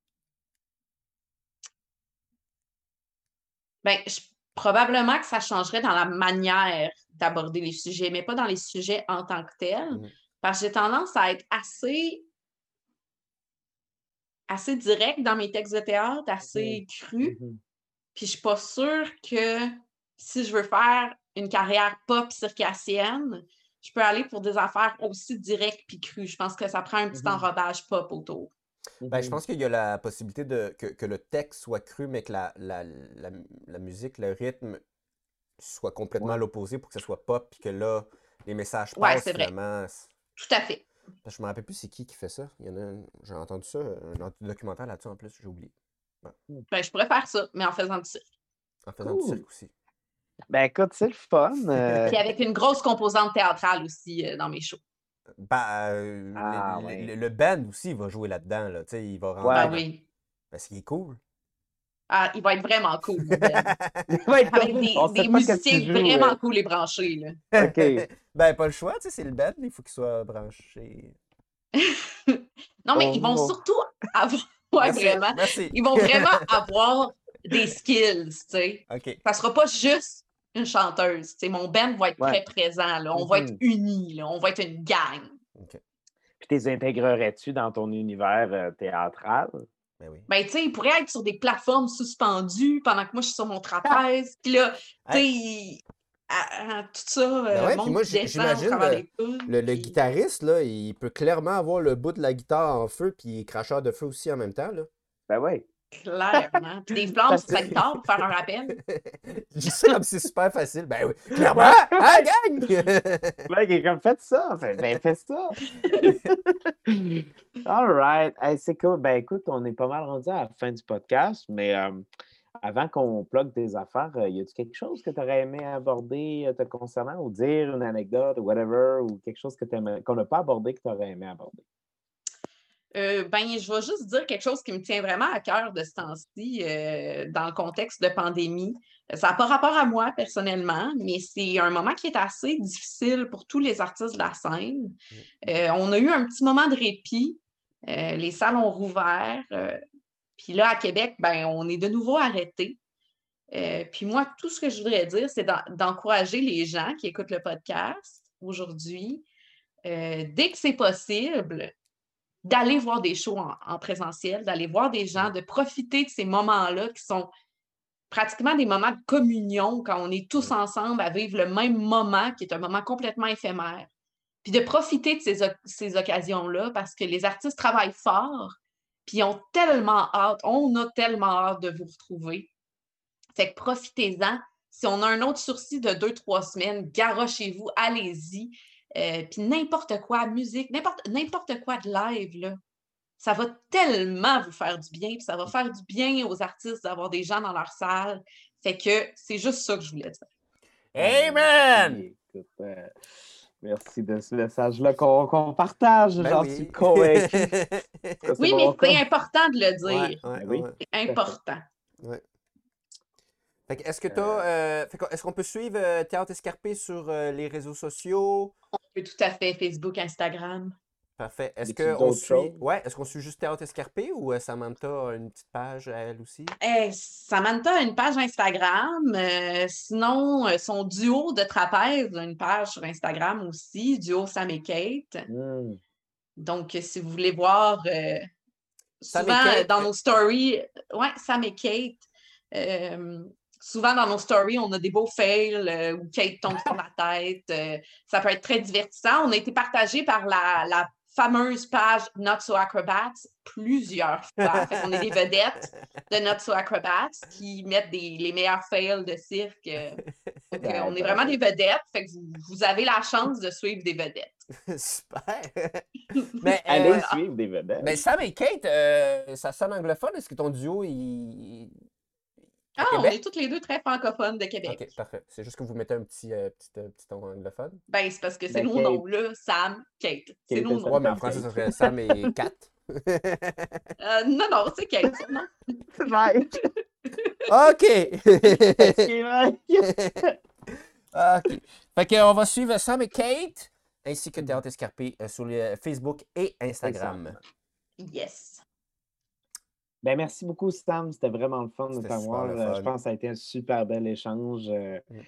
Ben, je- probablement que ça changerait dans la manière d'aborder les sujets, mais pas dans les sujets en tant que tels. Mhm. Parce que j'ai tendance à être assez, assez direct dans mes textes de théâtre, assez cru. Mhm. Puis je suis pas sûre que si je veux faire une carrière pop circassienne, je peux aller pour des affaires aussi directes puis crues. Je pense que ça prend un petit Mhm. enrobage pop autour. Ben, je Mhm. pense qu'il y a la possibilité de, que, que le texte soit cru, mais que la, la, la, la musique, le rythme soit complètement Ouais. à l'opposé pour que ce soit pop, puis que là, les messages Ouais, passent c'est vrai. Tout à fait. Parce que Je me rappelle plus c'est qui qui fait ça. Il y en a j'ai entendu ça, un documentaire là-dessus en plus, j'ai oublié. Ben, je pourrais faire ça, mais en faisant du cirque. En faisant du cirque aussi. Ben écoute, c'est le fun. *laughs* euh, Puis avec une grosse composante théâtrale aussi euh, dans mes shows. Ben, euh, Ah, le, ouais. le- le band aussi va jouer là-dedans, là. Tu sais, il va rentrer. Ouais. Ah dans- oui. Parce qu'il est cool. Ah, il va être vraiment cool. Ben. *laughs* Ouais, Avec des, on sait des musiciens vraiment cool et branchés. Là. *laughs* OK. ben, pas le choix, tu sais, c'est le band, il faut qu'il soit branché. Non, mais Oh, ils vont surtout avoir. *laughs* Ouais, Merci, vraiment. Merci. Ils vont vraiment avoir des skills, tu sais. OK. Ça sera pas juste une chanteuse. mon band va être Ouais. très présent. Là. On va être Mhm. unis. Là. On va être une gang. Puis t'es intégrerais-tu dans ton univers euh, théâtral? Ben oui. Ben, tu sais, ils pourraient être sur des plateformes suspendues pendant que moi, je suis sur mon trapèze. Puis là, tu sais, à- à- tout ça, euh, Ben ouais, puis monte moi, j'imagine le- Le, guitariste, là, il peut clairement avoir le bout de la guitare en feu, puis cracheur de feu aussi en même temps, là. Ben oui. Clairement. Puis des flammes sur Parce sa guitare pour faire un rappel. *laughs* Je dis ça comme si c'est super facile. Ben oui, clairement! Hein, gang? *laughs* Le mec est comme, faites ça. Fait, ben, fais ça. *laughs* All right. Hey, c'est cool. Ben, écoute, on est pas mal rendu à la fin du podcast, mais euh, avant qu'on plug des affaires, euh, y a-tu quelque chose que tu aurais aimé aborder euh, te concernant ou dire une anecdote ou whatever ou quelque chose que qu'on n'a pas abordé que tu aurais aimé aborder? Euh, ben, je vais juste dire quelque chose qui me tient vraiment à cœur de ce temps-ci, euh, dans le contexte de pandémie. Ça n'a pas rapport à moi personnellement, mais c'est un moment qui est assez difficile pour tous les artistes de la scène. Euh, on a eu un petit moment de répit. euh, les salles ont rouvert. puis là, à Québec, ben, on est de nouveau arrêté. Puis moi, tout ce que je voudrais dire, c'est d'en- d'encourager les gens qui écoutent le podcast aujourd'hui, dès que c'est possible, d'aller voir des shows en, en présentiel, d'aller voir des gens, de profiter de ces moments-là qui sont pratiquement des moments de communion quand on est tous ensemble à vivre le même moment qui est un moment complètement éphémère. Puis de profiter de ces, ces occasions-là parce que les artistes travaillent fort, puis ont tellement hâte, on a tellement hâte de vous retrouver. Fait que profitez-en. Si on a un autre sursis de deux, trois semaines, garochez-vous, allez-y. Euh, puis n'importe quoi, musique, n'importe n'importe quoi de live, là, ça va tellement vous faire du bien, puis ça va faire du bien aux artistes d'avoir des gens dans leur salle. Fait que c'est juste ça que je voulais dire. Amen! Merci, écoute, euh, merci de ce message-là qu'on qu'on partage. Ben J'en oui. suis convaincu. *laughs* Ça, Oui, mais c'est important de le Ouais, dire. ouais, oui. ouais. C'est important. Fait que est-ce que t'as, euh, fait que est-ce qu'on peut suivre euh, Théâtre Escarpé sur euh, les réseaux sociaux? Tout à fait Facebook, Instagram. Parfait. Est-ce qu'on suit, ouais, est-ce qu'on suit juste Théâtre Escarpé ou euh, Samantha a une petite page à elle aussi? Eh, Samantha a une page Instagram. euh, sinon, euh, son duo de trapèze a une page sur Instagram aussi, duo Sam et Kate. Hmm. Donc, si vous voulez voir, euh, Sam et souvent Kate, dans nos stories, ouais, Sam et Kate, euh, souvent dans nos stories, on a des beaux fails euh, où Kate tombe sur la tête. euh, ça peut être très divertissant. On a été partagé par la, la fameuse page Not So Acrobats plusieurs fois. Qu'on est des vedettes de Not So Acrobats qui mettent des, les meilleurs fails de cirque. euh. On est vraiment des vedettes. Fait que vous, vous avez la chance de suivre des vedettes. *laughs* Super! *laughs* mais, Allez suivre des vedettes. mais Sam et Kate, euh, ça sonne anglophone? Est-ce que ton duo, il... Ah, on est toutes les deux très francophones de Québec. Ok, parfait. C'est juste que vous mettez un petit, euh, petit, euh, petit ton anglophone. Ben, c'est parce que c'est Ben, nos Kate. noms, là. Sam, Kate. C'est nos noms. Ouais, mais en français, ça serait Sam et *laughs* Kat. Euh, non, non, c'est Kate. non? Right. OK! C'est. OK. Fait qu'on va suivre Sam et Kate, ainsi que Théâtre Escarpé euh, sur les euh, Facebook et Instagram. Yes. Ben, merci beaucoup, Sam. C'était vraiment le fun de t'avoir. Euh. Je pense que ça a été un super bel échange. euh, Mm.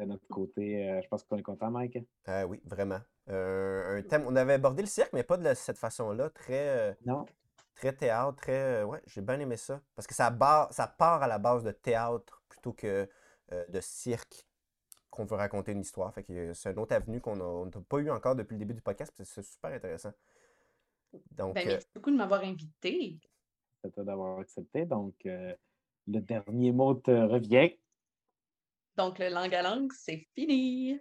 de notre côté, euh, je pense qu'on est content, Mike. Euh, oui, vraiment. Euh, un thème. On avait abordé le cirque, mais pas de la- cette façon-là. Très, Non? très théâtre, très. ouais, j'ai bien aimé ça. Parce que ça, bar- ça part à la base de théâtre plutôt que euh, de cirque qu'on veut raconter une histoire. Fait que c'est une autre avenue qu'on n'a pas eu encore depuis le début du podcast. puis C'est super intéressant. Donc, Ben, euh, merci beaucoup de m'avoir invité. Toi d'avoir accepté. Donc, euh, le dernier mot te revient. Donc, le langue à langue, c'est fini.